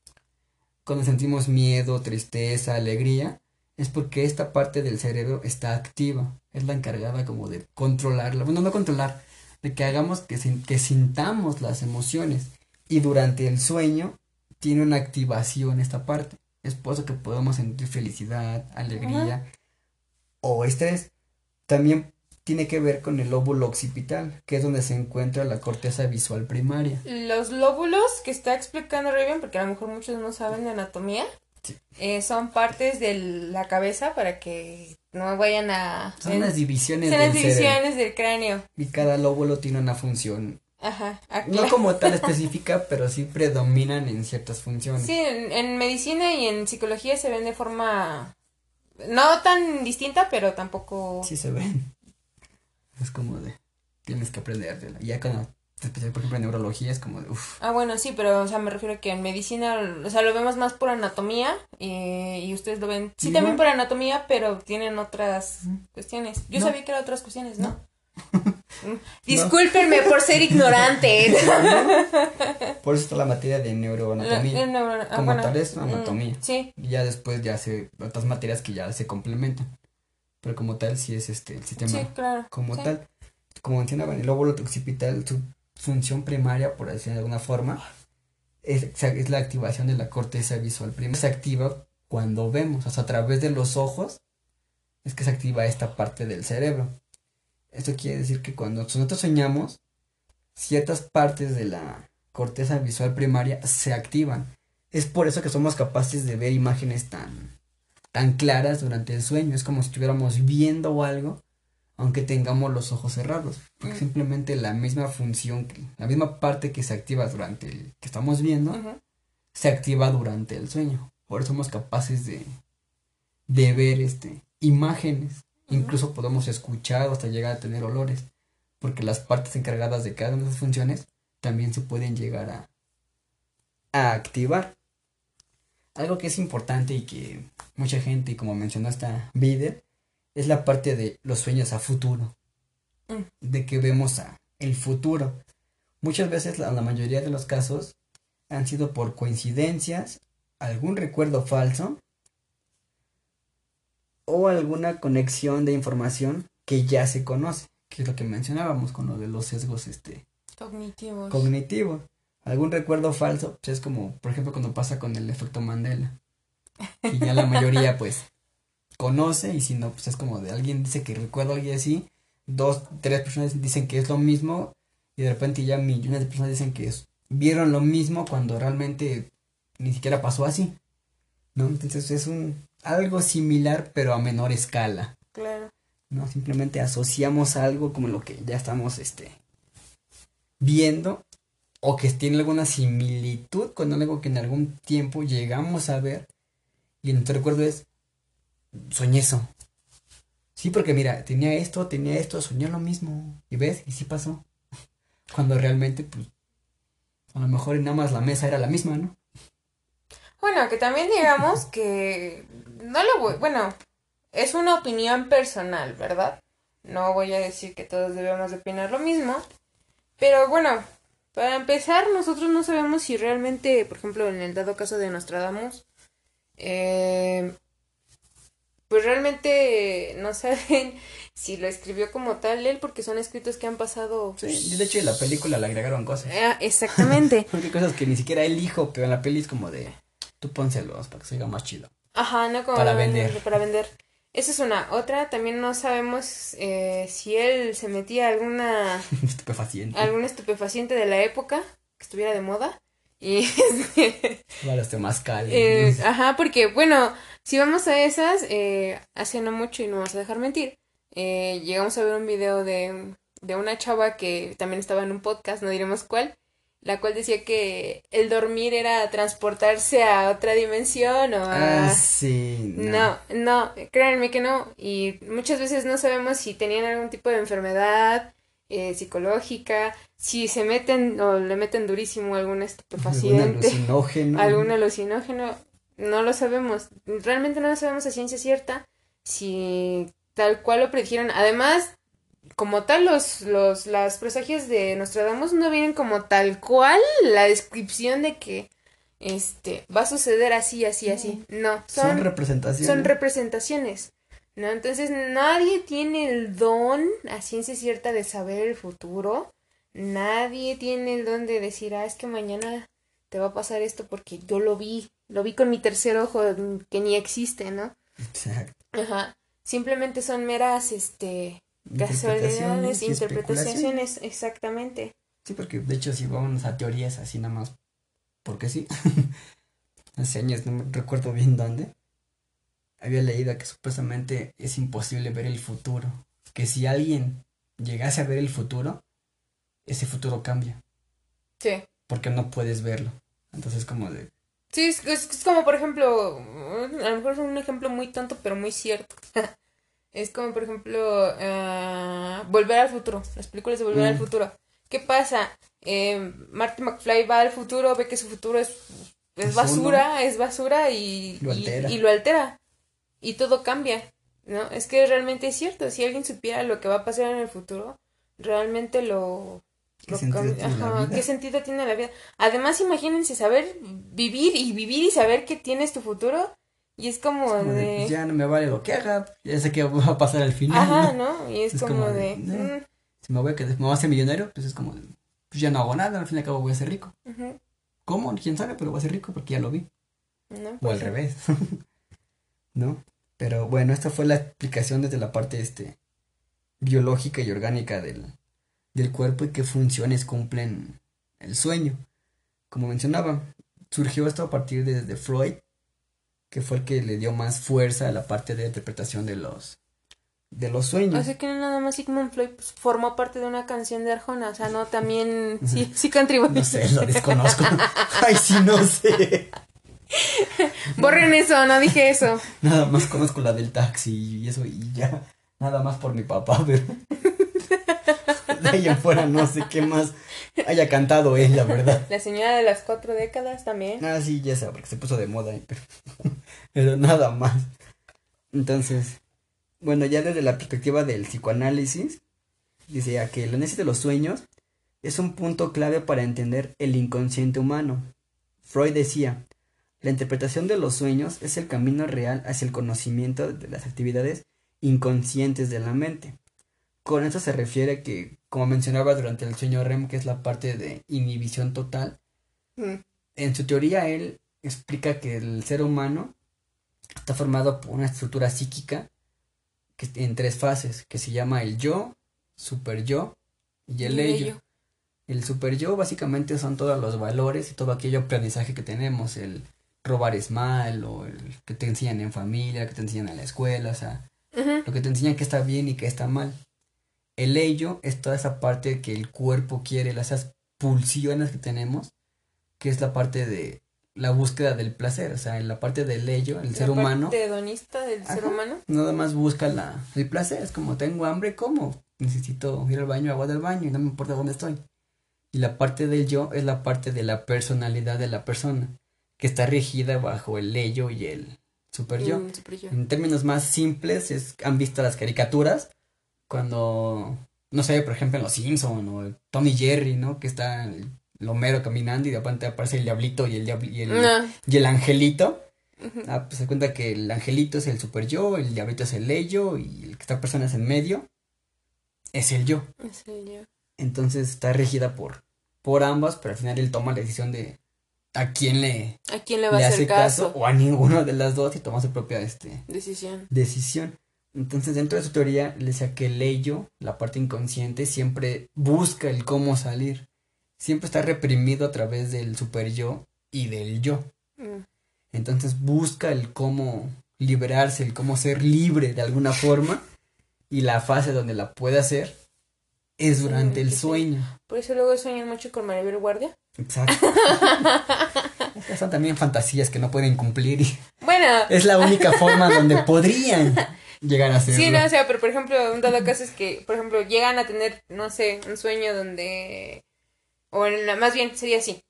Cuando sentimos miedo, tristeza, alegría, es porque esta parte del cerebro está activa. Es la encargada como de controlarla. Bueno, no controlar, de que hagamos que, que sintamos las emociones. Y durante el sueño tiene una activación esta parte. Es por eso que podemos sentir felicidad, alegría o estrés. También tiene que ver con el lóbulo occipital, que es donde se encuentra la corteza visual primaria.
Los lóbulos que está explicando Raven, porque a lo mejor muchos no saben de anatomía, eh, son partes de la cabeza para que no vayan a...
Son las divisiones,
son las divisiones del cráneo.
Y cada lóbulo tiene una función Ajá, no como tal *laughs* específica, pero sí predominan en ciertas funciones.
Sí, en, medicina y en psicología se ven de forma no tan distinta, pero tampoco.
Sí se ven. Es como de tienes que aprender. Ya cuando especial, por ejemplo, en neurología es como de uff.
Ah, bueno, sí, pero, o sea, me refiero a que en medicina, o sea, lo vemos más por anatomía eh, y ustedes lo ven, sí, también por anatomía, pero tienen otras cuestiones. Yo sabía que eran otras cuestiones, ¿no? *laughs* Discúlpenme por ser *laughs* ignorante. *laughs*
por eso está la materia de neuroanatomía. Ah, como tal es anatomía. Mm,
sí.
Y ya después ya se otras materias que ya se complementan. Pero como tal sí es este el sistema.
Sí, claro.
Como tal. Como mencionaba, el óvulo occipital, su función primaria, por decirlo de alguna forma, es, es la activación de la corteza visual primaria. Se activa cuando vemos, o sea, a través de los ojos, es que se activa esta parte del cerebro. Esto quiere decir que cuando nosotros soñamos, ciertas partes de la corteza visual primaria se activan. Es por eso que somos capaces de ver imágenes tan, tan claras durante el sueño. Es como si estuviéramos viendo algo aunque tengamos los ojos cerrados, porque mm. simplemente la misma función, la misma parte que se activa durante el que estamos viendo, se activa durante el sueño. Por eso somos capaces de, de ver este, imágenes, incluso podemos escuchar hasta llegar a tener olores, porque las partes encargadas de cada una de esas funciones también se pueden llegar a, a activar. Algo que es importante y que mucha gente, como mencionó esta Biden, es la parte de los sueños a futuro.
Mm.
De que vemos a el futuro. Muchas veces, la, la mayoría de los casos, han sido por coincidencias, algún recuerdo falso o alguna conexión de información que ya se conoce, que es lo que mencionábamos con lo de los sesgos este,
Cognitivos.
cognitivos. Algún recuerdo falso, pues es como, por ejemplo, cuando pasa con el efecto Mandela. Que ya la mayoría, pues, conoce, y si no, pues es como de alguien dice que recuerda a alguien así, dos, tres personas dicen que es lo mismo, y de repente ya millones de personas dicen que es- vieron lo mismo cuando realmente ni siquiera pasó así. ¿No? Entonces es un algo similar, pero a menor escala.
Claro.
¿no? Simplemente asociamos algo como lo que ya estamos este, viendo o que tiene alguna similitud con algo que en algún tiempo llegamos a ver y nuestro recuerdo es, soñé eso. Sí, porque mira, tenía esto, tenía esto, soñé lo mismo. Y ves, y sí pasó. *laughs* Cuando realmente, pues, a lo mejor nada más la mesa era la misma, ¿no?
Bueno, que también digamos que no lo voy, bueno, es una opinión personal, ¿verdad? No voy a decir que todos debemos de opinar lo mismo, pero bueno, para empezar, nosotros no sabemos si realmente, por ejemplo, en el dado caso de Nostradamus, eh, pues realmente no saben *laughs* si lo escribió como tal él, porque son escritos que han pasado.
Sí, de hecho en la película le agregaron cosas.
Ah, exactamente. *laughs*
Porque hay cosas que ni siquiera él dijo, pero en la peli es como de, tú pónselos para que se oiga más chido.
Ajá, no como
Para vender.
Para vender. Esa es una. Otra, también no sabemos eh, si él se metía alguna *laughs*
Estupefaciente.
algún estupefaciente de la época que estuviera de moda. Y *laughs*
este mascal.
eh, ajá, porque bueno, si vamos a esas, eh, hace no mucho y no vamos a dejar mentir, eh, llegamos a ver un video de, de una chava que también estaba en un podcast, no diremos cuál, la cual decía que el dormir era transportarse a otra dimensión o a...
Ah, sí.
No, no, créanme que no. Y muchas veces no sabemos si tenían algún tipo de enfermedad eh, psicológica, si se meten o le meten durísimo algún
Algún
estupefaciente,
alucinógeno.
algún alucinógeno. No lo sabemos. Realmente no lo sabemos a ciencia cierta si tal cual lo predijeron. Además, como tal, los, los, las presagios de Nostradamus no vienen como tal cual la descripción de que este va a suceder así, así, así. No,
Son
son,
representaciones.
son representaciones, ¿no? Entonces nadie tiene el don a ciencia cierta de saber el futuro. Nadie tiene el don de decir, ah, es que mañana te va a pasar esto porque yo lo vi, lo vi con mi tercer ojo que ni existe, ¿no?
Exacto.
Ajá. Simplemente son meras, este, casualidades, interpretaciones, exactamente.
Sí, porque de hecho si vamos a teorías así nada más, porque sí. *laughs* Hace años, no me recuerdo bien dónde, había leído que supuestamente es imposible ver el futuro. Que si alguien llegase a ver el futuro, ese futuro cambia,
Sí.
porque no puedes verlo. Entonces como de,
Sí, es, es- es como, por ejemplo, a lo mejor es un ejemplo muy tonto, pero muy cierto. *laughs* Es como, por ejemplo, ah, Volver al futuro, las películas de Volver al
Mm.
futuro. ¿Qué pasa? Eh, Marty McFly va al futuro, ve que su futuro es, basura, es basura y
Lo
y-
altera.
y lo altera. Y todo cambia, ¿no? Es que realmente es cierto, si alguien supiera lo que va a pasar en el futuro, realmente lo...
¿Qué
lo
sentido
cambia.
tiene la
Ajá,
vida?
¿qué sentido tiene la vida? Además, imagínense saber vivir y vivir y saber que tienes tu futuro. Y es como
como de,
de...
pues ya no me vale lo que haga, ya sé que *laughs* va a pasar al final.
Ajá,
¿no?
Y es,
Es
como,
como
de... mm,
Si me voy a, quedar- me voy a hacer millonario, pues es como de, pues ya no hago nada, al fin y al cabo voy a ser rico. ¿Cómo? ¿Quién sabe? Pero voy a ser rico porque ya lo vi.
¿no?
O
Pues
al
sí.
revés. *laughs* ¿No? Pero bueno, esta fue la explicación desde la parte este biológica y orgánica del, del cuerpo y qué funciones cumplen el sueño. Como mencionaba, surgió esto a partir de, de Freud, que fue el que le dio más fuerza a la parte de interpretación de los de los sueños.
O sea que nada más Sigmund Freud pues, formó parte de una canción de Arjona, o sea, no, también sí, sí contribuyó.
No sé, lo desconozco. *laughs* Ay, sí, no sé.
Borren eso, no dije eso.
Nada más conozco la del taxi y eso y ya. Nada más por mi papá, pero. *laughs* De ahí en fuera no sé qué más haya cantado él, la verdad.
La señora de las cuatro décadas también.
Ah, sí, ya sé, porque se puso de moda, pero, *laughs* pero nada más. Entonces, bueno, ya desde la perspectiva del psicoanálisis, dice que el análisis de los sueños es un punto clave para entender el inconsciente humano. Freud decía, la interpretación de los sueños es el camino real hacia el conocimiento de las actividades inconscientes de la mente. Con esto se refiere que, como mencionaba durante el sueño REM, que es la parte de inhibición total,
Mm.
en su teoría él explica que el ser humano está formado por una estructura psíquica que, en tres fases, que se llama el yo, super yo y el
Y el
ello.
ello.
El super yo básicamente son todos los valores y todo aquello aprendizaje que tenemos, el robar es malo, el que te enseñan en familia, que te enseñan en la escuela, o sea, lo que te enseñan que está bien y que está mal. El ello es toda esa parte que el cuerpo quiere, las- esas pulsiones que tenemos, que es la parte de la búsqueda del placer, o sea, en la parte del ello, el ser
La
humano,
parte hedonista del ser humano.
nada más busca la, el placer, es como tengo hambre, como necesito ir al baño, agua del baño y no me importa dónde estoy. Y la parte del yo es la parte de la personalidad de la persona, que está regida bajo el ello y el super yo.
Mm, super yo.
En términos más simples, es, han visto las caricaturas cuando, no sé, por ejemplo, en Los Simpson o Tommy Jerry, ¿no? Que está el Homero caminando y de repente aparece el diablito y el, diabli- y el,
No.
y el angelito. Ah, pues se cuenta que el angelito es el super yo, el diablito es el ello y el que esta persona es en medio es el yo.
Es el yo.
Entonces está regida por, por ambas, pero al final él toma la decisión de a quién le,
¿A quién le va
le
a
hace
hacer
caso
caso?
o a ninguno de las dos y toma su propia este,
Decisión.
decisión. Entonces, dentro de su teoría, le decía que el ello, la parte inconsciente, siempre busca el cómo salir. Siempre está reprimido a través del super yo y del yo.
Mm.
Entonces, busca el cómo liberarse, el cómo ser libre de alguna forma. Y la fase donde la puede hacer es durante el
sí.
sueño.
Por eso luego sueñan mucho con Maribel Guardia.
Exacto. Estas *laughs* son también fantasías que no pueden cumplir. y
Bueno,
es la única forma donde podrían *laughs* llegar a hacerlo.
sí, no, o sea, pero por ejemplo, un dado caso es que, por ejemplo, llegan a tener, no sé, un sueño donde, o en la, más bien sería así.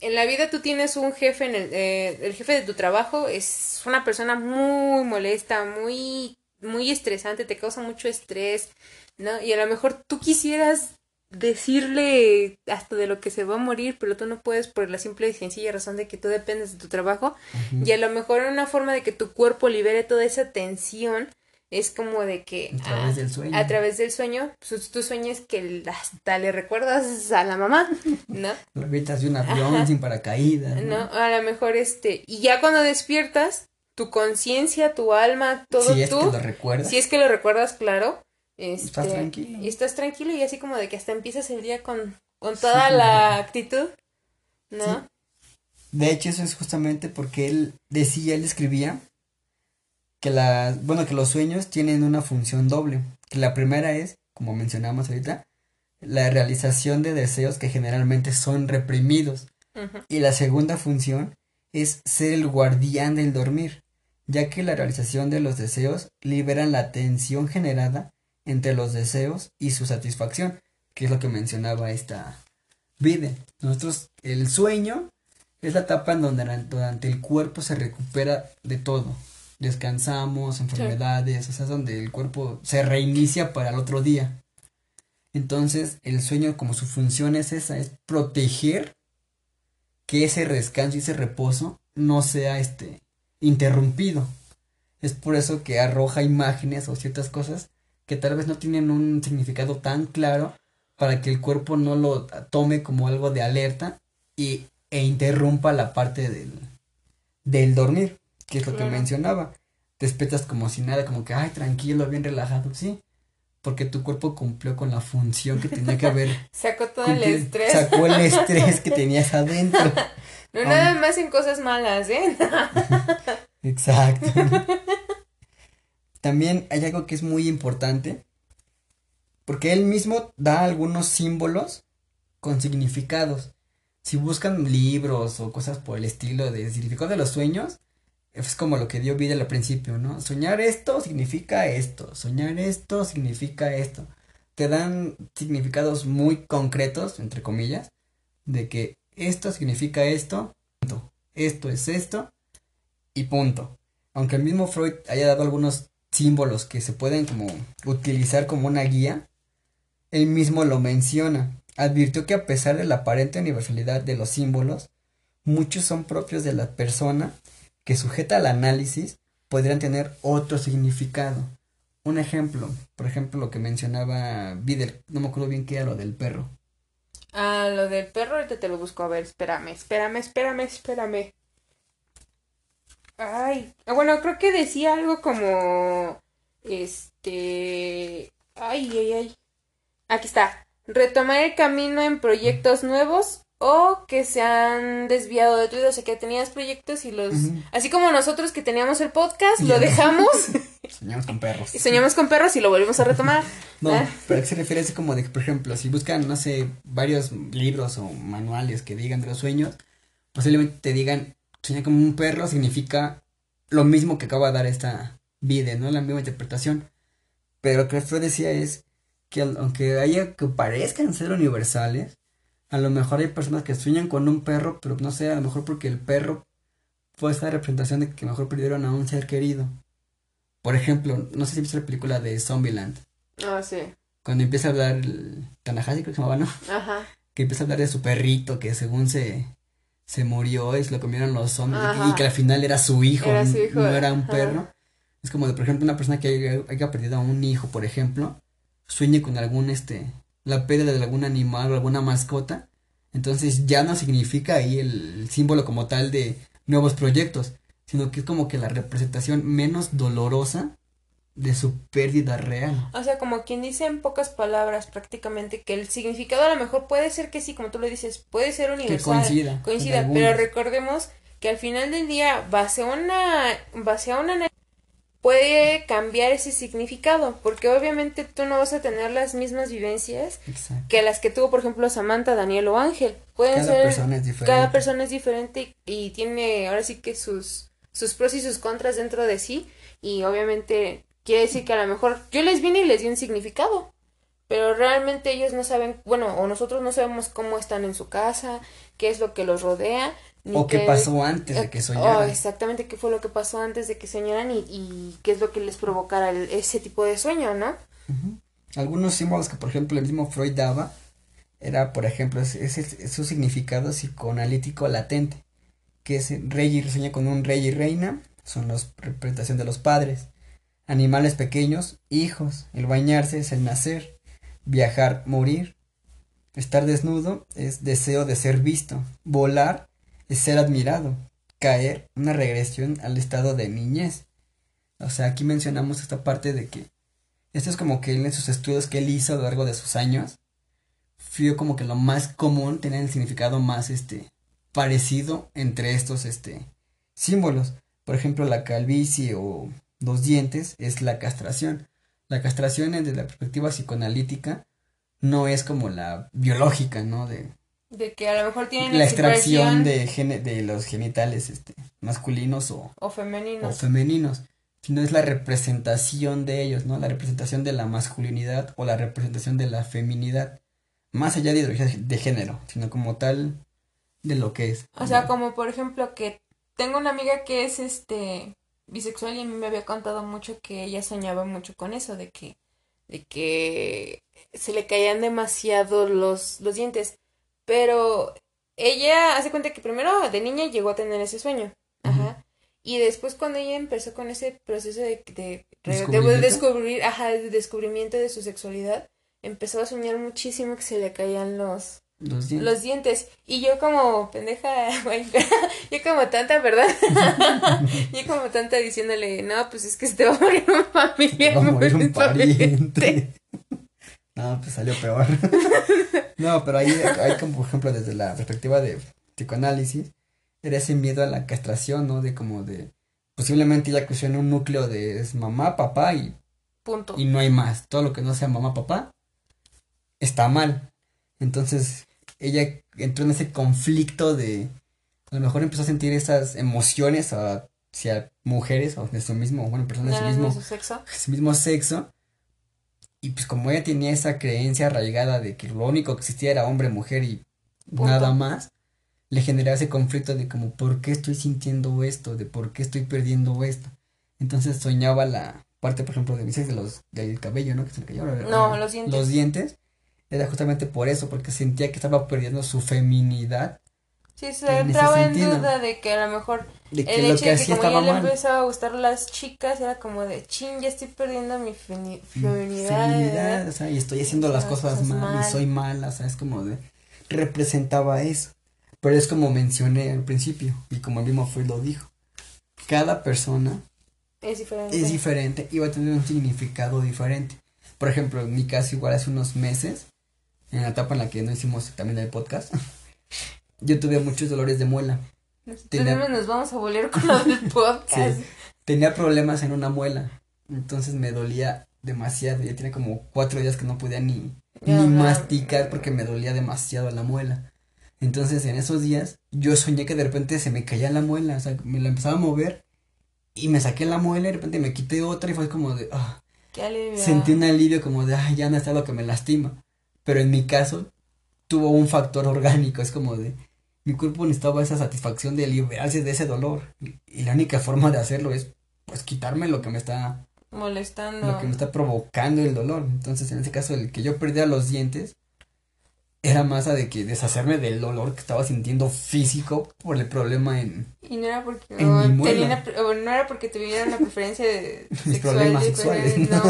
En la vida tú tienes un jefe, en el, eh, el jefe de tu trabajo es una persona muy molesta, muy, muy estresante, te causa mucho estrés, ¿no? Y a lo mejor tú quisieras decirle hasta de lo que se va a morir, pero tú no puedes por la simple y sencilla razón de que tú dependes de tu trabajo. Y a lo mejor una forma de que tu cuerpo libere toda esa tensión es como de que
A través del sueño.
a través del sueño, pues, tú sueñas que hasta le recuerdas a la mamá, ¿no? *laughs*
Lo avientas de un avión
Ajá.
sin paracaídas.
¿No? A lo mejor este, y ya cuando despiertas, tu conciencia, tu alma, todo
si es
tú,
que lo recuerdas.
si es que lo recuerdas, claro, este,
Estás tranquilo.
Y estás tranquilo y así como de que hasta empiezas el día con, con toda la actitud, ¿no?
Sí. De hecho, eso es justamente porque él decía, él escribía que la, bueno, que los sueños tienen una función doble. Que la primera es, como mencionamos ahorita, la realización de deseos que generalmente son reprimidos. Y la segunda función es ser el guardián del dormir, ya que la realización de los deseos liberan la tensión generada entre los deseos y su satisfacción, que es lo que mencionaba esta vida. Nosotros, el sueño es la etapa en donde durante el cuerpo se recupera de todo. Descansamos, enfermedades, o sea, es donde el cuerpo se reinicia para el otro día. Entonces, el sueño, como su función es esa, es proteger que ese descanso y ese reposo no sea este interrumpido. Es por eso que arroja imágenes o ciertas cosas que tal vez no tienen un significado tan claro para que el cuerpo no lo tome como algo de alerta y, e interrumpa la parte del, del dormir, que es lo que mencionaba. Despiertas como si nada, como que, ay, tranquilo, bien relajado, sí, porque tu cuerpo cumplió con la función que tenía que haber *laughs*
Sacó todo el estrés.
Sacó el estrés que *laughs* tenías adentro.
No nada más en cosas malas, ¿eh? *laughs*
Exacto. También hay algo que es muy importante, porque él mismo da algunos símbolos con significados. Si buscan libros o cosas por el estilo de significado de los sueños, es como lo que dio vida al principio, ¿no? Soñar esto significa esto, soñar esto significa esto. te dan significados muy concretos, entre comillas, de que esto significa esto, esto es esto y punto. Aunque el mismo Freud haya dado algunos símbolos que se pueden como utilizar como una guía, él mismo lo menciona. Advirtió que a pesar de la aparente universalidad de los símbolos, muchos son propios de la persona que sujeta al análisis podrían tener otro significado. Un ejemplo, por ejemplo, lo que mencionaba Vidal, no me acuerdo bien qué era lo del perro.
Ah, lo del perro, ahorita te lo busco. A ver, espérame, espérame, espérame, espérame. Ay, ah, bueno, creo que decía algo como. Este. Ay, ay, ay. Aquí está. Retomar el camino en proyectos nuevos o que se han desviado de tu vida, o sea, que tenías proyectos y los... Así como nosotros que teníamos el podcast, lo dejamos. *laughs*
soñamos con perros.
Y soñamos con perros y lo volvimos a retomar.
no, ¿eh? pero ¿a qué se refiere así como de, por ejemplo, si buscan, no sé, varios libros o manuales que digan de los sueños, posiblemente te digan, soñar como un perro significa lo mismo que acaba de dar esta vida, ¿no? La misma interpretación. Pero lo que Freud decía es que aunque haya que parezcan ser universales, a lo mejor hay personas que sueñan con un perro, pero no sé, a lo mejor porque el perro fue esa representación de que mejor perdieron a un ser querido. Por ejemplo, no sé si viste la película de Zombieland.
Ah, sí.
Cuando empieza a hablar el Tanahashi, creo que se llamaba, ¿no?
Ajá.
Que empieza a hablar de su perrito que según se, se murió y se lo comieron los zombies y que al final era su hijo, no era un perro. Es como de, por ejemplo, una persona que haya, haya perdido a un hijo, por ejemplo, sueñe con algún, este, la pérdida de algún animal o alguna mascota, entonces ya no significa ahí el símbolo como tal de nuevos proyectos, sino que es como que la representación menos dolorosa de su pérdida real.
O sea, como quien dice en pocas palabras prácticamente que el significado a lo mejor puede ser que sí, como tú lo dices, puede ser universal. Que coincida. Coincida, pero recordemos que al final del día, base a una, base a una puede cambiar ese significado, porque obviamente tú no vas a tener las mismas vivencias que las que tuvo, por ejemplo, Samantha, Daniel o Ángel. Pueden cada ser, persona es diferente. Cada persona es diferente y, tiene ahora sí que sus, sus pros y sus contras dentro de sí, y obviamente quiere decir que a lo mejor yo les vine y les di un significado, pero realmente ellos no saben, bueno, o nosotros no sabemos cómo están en su casa, qué es lo que los rodea,
o qué pasó antes de que eh, soñaran.
Oh, exactamente, qué fue lo que pasó antes de que soñaran y, y qué es lo que les provocara ese tipo de sueño, ¿no?
Algunos símbolos que, por ejemplo, el mismo Freud daba era, por ejemplo, ese es, su significado psicoanalítico latente, que es rey y sueña con un rey y reina, son la representación de los padres, animales pequeños, hijos, el bañarse es el nacer, viajar, morir, estar desnudo es deseo de ser visto, volar es ser admirado, caer, una regresión al estado de niñez. O sea, aquí mencionamos esta parte de que esto es como que en sus estudios que él hizo a lo largo de sus años, fue como que lo más común, tenía el significado más este parecido entre estos este símbolos. Por ejemplo, la calvicie o dos dientes es la castración. La castración desde la perspectiva psicoanalítica no es como la biológica, ¿no? De
de que a lo mejor tienen
la extracción de, de los genitales este, masculinos o,
o femeninos.
O femeninos, sino es la representación de ellos, ¿no? La representación de la masculinidad o la representación de la feminidad, más allá de ideología de género, sino como tal de lo que es.
O sea, como por ejemplo que tengo una amiga que es este bisexual y a mí me había contado mucho que ella soñaba mucho con eso, de que, de que se le caían demasiado los, los dientes pero ella hace cuenta que primero de niña llegó a tener ese sueño. Ajá. Y después cuando ella empezó con ese proceso de, de, de descubrir, ajá, de descubrimiento de su sexualidad, empezó a soñar muchísimo que se le caían los, los dientes. Y yo como pendeja, *laughs* *laughs* yo como tanta, ¿verdad? *laughs* yo como tanta diciéndole, no, pues es que se te va a morir un familiar.
va a morir un pariente. No, pues salió peor. *laughs* no, pero ahí hay como, por ejemplo, desde la perspectiva de psicoanálisis, era ese miedo a la castración, ¿no? De como de, posiblemente ya creció en un núcleo de es mamá, papá y...
Punto.
Y no hay más. Todo lo que no sea mamá, papá, está mal. Entonces, ella entró en ese conflicto de, a lo mejor empezó a sentir esas emociones hacia mujeres o de su mismo, bueno, personas de su mismo,
sexo.
su mismo sexo Y pues como ella tenía esa creencia arraigada de que lo único que existía era hombre, mujer y nada más, le generaba ese conflicto de como, ¿por qué estoy sintiendo esto? De por qué estoy perdiendo esto. Entonces soñaba la parte, por ejemplo, de dices de los, del cabello, ¿no? Que se le cayó.
No, los dientes.
Los dientes. Era justamente por eso, porque sentía que estaba perdiendo su feminidad.
Sí, se entraba en duda de que a lo mejor
de que
el
lo
hecho
que
de que
hacía
como ya le
mal.
empezaba a gustar las chicas era como de ching, ya estoy perdiendo mi femi- feminidad.
Feminidad, o sea, y estoy haciendo las
Haciendo
cosas mal, y soy mala, o sea, es como de, representaba eso. Pero es como mencioné al principio, y como el mismo Freud lo dijo, cada persona
Es diferente.
es diferente y va a tener un significado diferente. Por ejemplo, en mi caso, igual hace unos meses, en la etapa en la que no hicimos también el podcast, *laughs* yo tuve muchos dolores de muela. Tenía-
nos vamos a volver con lo del *laughs* podcast.
Sí. Tenía problemas en una muela, entonces me dolía demasiado. Ya tiene como cuatro días que no podía ni, ni masticar porque me dolía demasiado la muela. Entonces en esos días yo soñé que de repente se me caía la muela, o sea, me la empezaba a mover y me saqué la muela y de repente me quité otra y fue como de, ah,
Qué alivio.
sentí un alivio como de, ay, ya no está lo que me lastima. Pero en mi caso tuvo un factor orgánico, es como de, mi cuerpo necesitaba esa satisfacción de liberarse de ese dolor y, la única forma de hacerlo es, pues, quitarme lo que me está,
molestando.
lo que me está provocando el dolor. Entonces, en ese caso, el que yo perdía los dientes era más a de que deshacerme del dolor que estaba sintiendo físico por el problema en
Y no era porque
En
o
mi
tenía una o no era porque tuviera una preferencia de *laughs*
mis
sexual
problemas sexuales.
no,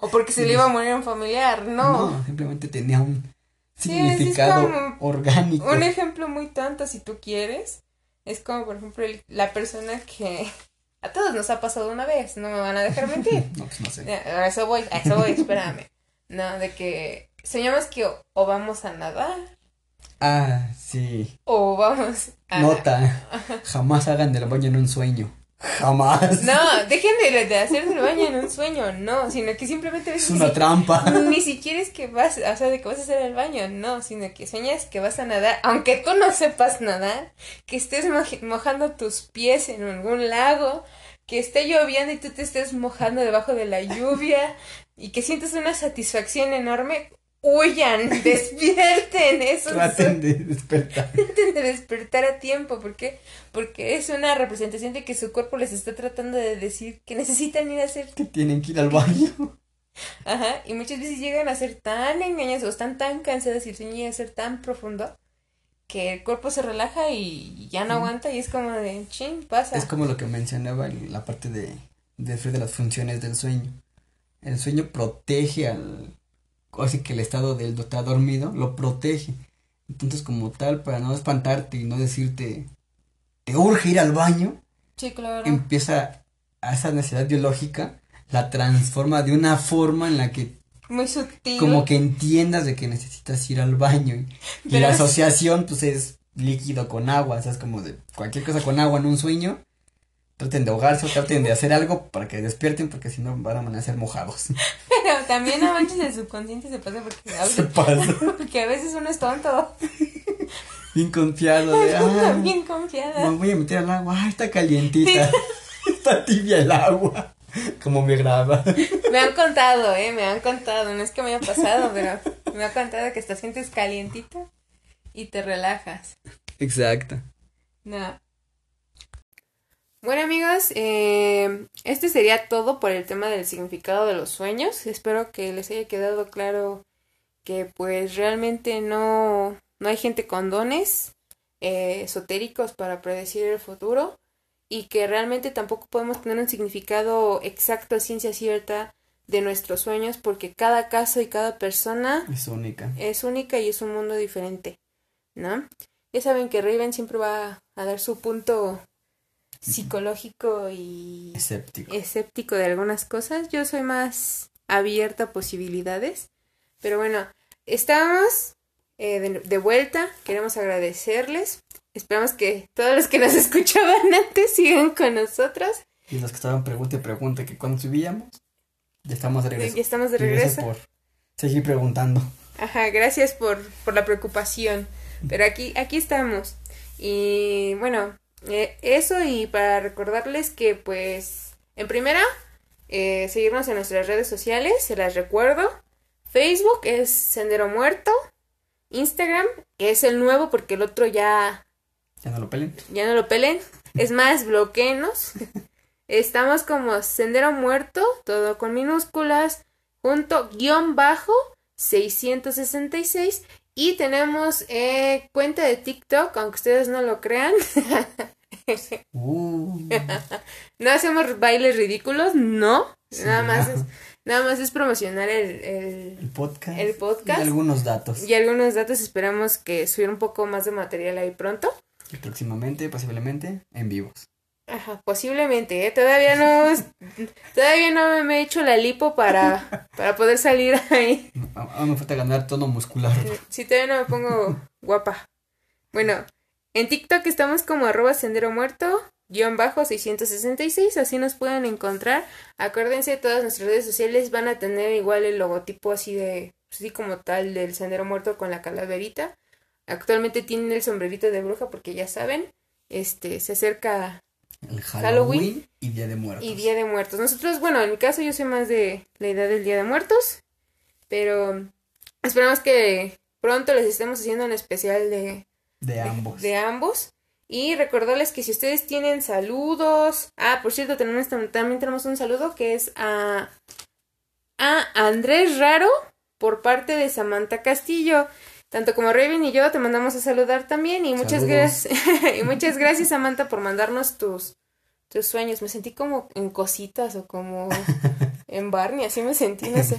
o porque se le iba a *laughs* morir a un familiar, no.
simplemente tenía un
Sí, es- es
significado orgánico.
Un ejemplo muy tonto si tú quieres es como por ejemplo el- la persona que *laughs* a todos nos ha pasado una vez, no me van a dejar mentir. *laughs*
No, pues no sé.
A eso voy, a eso voy, espérame. No, de que soñamos que o, o vamos a nadar
Ah, sí.
o vamos a
Nota. *laughs* Jamás hagan del baño en un sueño. Jamás.
No, dejen de, de hacer el baño en un sueño, no, sino que simplemente
Es una
ni,
trampa. *laughs*
ni siquiera es que vas, o sea, de que vas a hacer el baño, no, sino que sueñas que vas a nadar, aunque tú no sepas nadar, que estés moj- mojando tus pies en algún lago, que esté lloviendo y tú te estés mojando debajo de la lluvia y que sientes una satisfacción enorme. Huyan, *laughs* despierten, eso
Traten de despertar. *laughs*
traten de despertar a tiempo, ¿por qué? Porque es una representación de que su cuerpo les está tratando de decir que necesitan ir a hacer,
Que tienen que ir al baño. *laughs*
ajá, y muchas veces llegan a ser tan engañosos, están tan cansadas y el sueño llega a ser tan profundo que el cuerpo se relaja y ya no aguanta y es como de, ching, pasa.
Es como lo que mencionaba en la parte de, de de las funciones del sueño. El sueño protege al. Así que el estado del está dormido lo protege. Entonces, como tal, para no espantarte y no decirte, te urge ir al baño,
Sí, claro.
empieza a esa necesidad biológica, la transforma de una forma en la que
Muy sutil.
como que entiendas de que necesitas ir al baño. Y, y la asociación, pues, es líquido con agua, o sea, es como de cualquier cosa con agua en un sueño. Traten de ahogarse o traten de hacer algo para que despierten, porque si no van a amanecer mojados. *laughs*
Pero también a manches el subconsciente se pasa porque a *laughs*
Se
veces,
pasa. *laughs*
porque a veces uno es tonto.
Bien confiado de, ah,
bien confiada.
me voy a meter al agua, ah, está calientita. está tibia el agua. Como me graba.
Me han contado, eh, me han contado, no es que me haya pasado, pero me han contado que te sientes calientito y te relajas.
Exacto.
No. Bueno amigos, eh, este sería todo por el tema del significado de los sueños. Espero que les haya quedado claro que pues realmente no, no hay gente con dones eh, esotéricos para predecir el futuro y que realmente tampoco podemos tener un significado exacto a ciencia cierta de nuestros sueños porque cada caso y cada persona
Es única.
es única y es un mundo diferente, ¿no? Ya saben que Raven siempre va a dar su punto psicológico y
Escéptico.
escéptico de algunas cosas. Yo soy más abierta a posibilidades. Pero bueno, estamos eh, de, de vuelta. Queremos agradecerles. Esperamos que todos los que nos *laughs* escuchaban antes sigan con nosotros.
Y los que estaban pregunte y pregunte que cuando subíamos, ya estamos de regreso.
Ya estamos de
gracias
regreso.
por seguir preguntando.
Ajá, gracias por, por la preocupación. Pero aquí, aquí estamos. Y bueno, eh, eso y para recordarles que pues, en primera, eh, seguirnos en nuestras redes sociales, se las recuerdo. Facebook es Sendero Muerto. Instagram, es el nuevo porque el otro ya...
Ya no lo pelen.
Ya no lo pelen. Es más, bloqueenos. Estamos como Sendero Muerto, todo con minúsculas, junto, guion bajo, 666. Y tenemos eh, cuenta de TikTok, aunque ustedes no lo crean.
Uh,
no hacemos bailes ridículos, no. nada más es, nada más es promocionar el, el,
el podcast.
El podcast.
Y algunos datos.
y algunos datos. Esperamos que subir un poco más de material ahí pronto.
Y próximamente, posiblemente, en vivos.
Ajá, posiblemente, ¿eh? Todavía no, *laughs* todavía no me he hecho la lipo para, para poder salir ahí.
Aún me falta ganar tono muscular.
Si todavía no me pongo guapa. Bueno, en TikTok estamos como arroba sendero muerto, guion bajo 666, así nos pueden encontrar. Acuérdense, todas nuestras redes sociales van a tener igual el logotipo así de, así como tal del sendero muerto con la calaverita. Actualmente tienen el sombrerito de bruja porque ya saben, este, se acerca
El Halloween, y Día de Muertos.
y Día de Muertos. Nosotros, bueno, en mi caso yo soy más de la idea del Día de Muertos, pero esperamos que pronto les estemos haciendo un especial de,
De ambos.
de ambos. Y recordarles que si ustedes tienen saludos, ah, por cierto, tenemos, tam- también tenemos un saludo que es a, a Andrés Raro por parte de Samantha Castillo. Tanto como Raven y yo te mandamos a saludar también y muchas gracias *laughs* y muchas gracias Samantha por mandarnos tus tus sueños. Me sentí como en cositas o como *laughs* en Barney, así me sentí, no sé.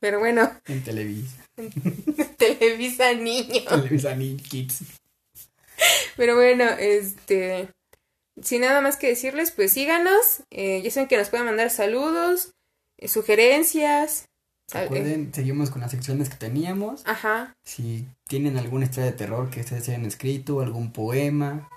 Pero bueno,
En Televisa. *laughs*
Televisa Niño.
Televisa Ni Kids.
Pero bueno, este. Sin nada más que decirles, pues síganos. Eh, ya saben que nos pueden mandar saludos, eh, sugerencias. Sal- eh,
Recuerden, seguimos con las secciones que teníamos.
ajá.
Si tienen alguna historia de terror que ustedes hayan escrito, algún poema.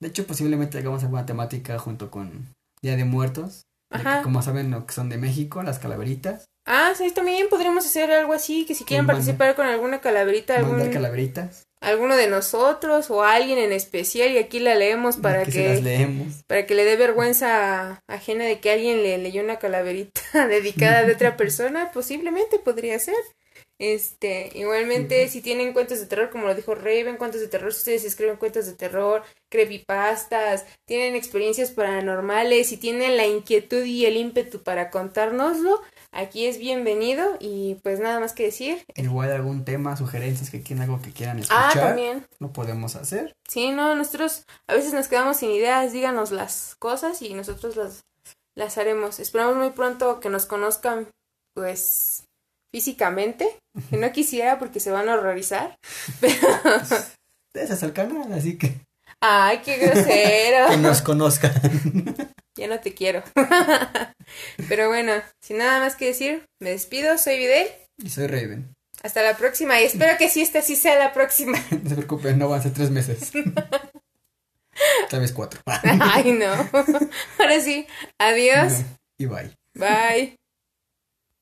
De hecho, posiblemente hagamos alguna temática junto con Día de Muertos. que,
Ajá.
como saben, lo que son de México, las calaveritas.
Ah, sí, también podríamos hacer algo así, que si quieren participar con alguna calaverita,
Mandar
algún,
calaveritas.
Alguno de nosotros o alguien en especial y aquí la leemos para
que,
que,
se las leemos.
para que le dé vergüenza ajena de que alguien le leyó una calaverita *laughs* dedicada de otra persona, posiblemente podría ser. Este, igualmente, si tienen cuentos de terror, como lo dijo Raven, cuentos de terror, si ustedes escriben cuentos de terror, creepypastas, tienen experiencias paranormales, si tienen la inquietud y el ímpetu para contárnoslo, aquí es bienvenido y pues nada más que decir.
Igual algún tema, sugerencias que quieran, algo que quieran
Ah,
escuchar.
también.
Lo podemos hacer.
Sí, no, nosotros a veces nos quedamos sin ideas, díganos las cosas y nosotros las, las haremos. Esperamos muy pronto que nos conozcan, pues, físicamente, que no *laughs* quisiera porque se van a horrorizar. *laughs* Pero,
Ustedes es el canal, así que
ay, qué grosero. *laughs*
que nos conozcan. *laughs*
Ya no te quiero. *laughs* Pero bueno, sin nada más que decir, me despido, soy Videl.
y soy Raven.
Hasta la próxima y espero que sí esta sí sea la próxima.
No se preocupen, no van a ser tres meses. Tal vez cuatro.
Ay, no. Ahora sí, adiós.
Y bye.
Bye.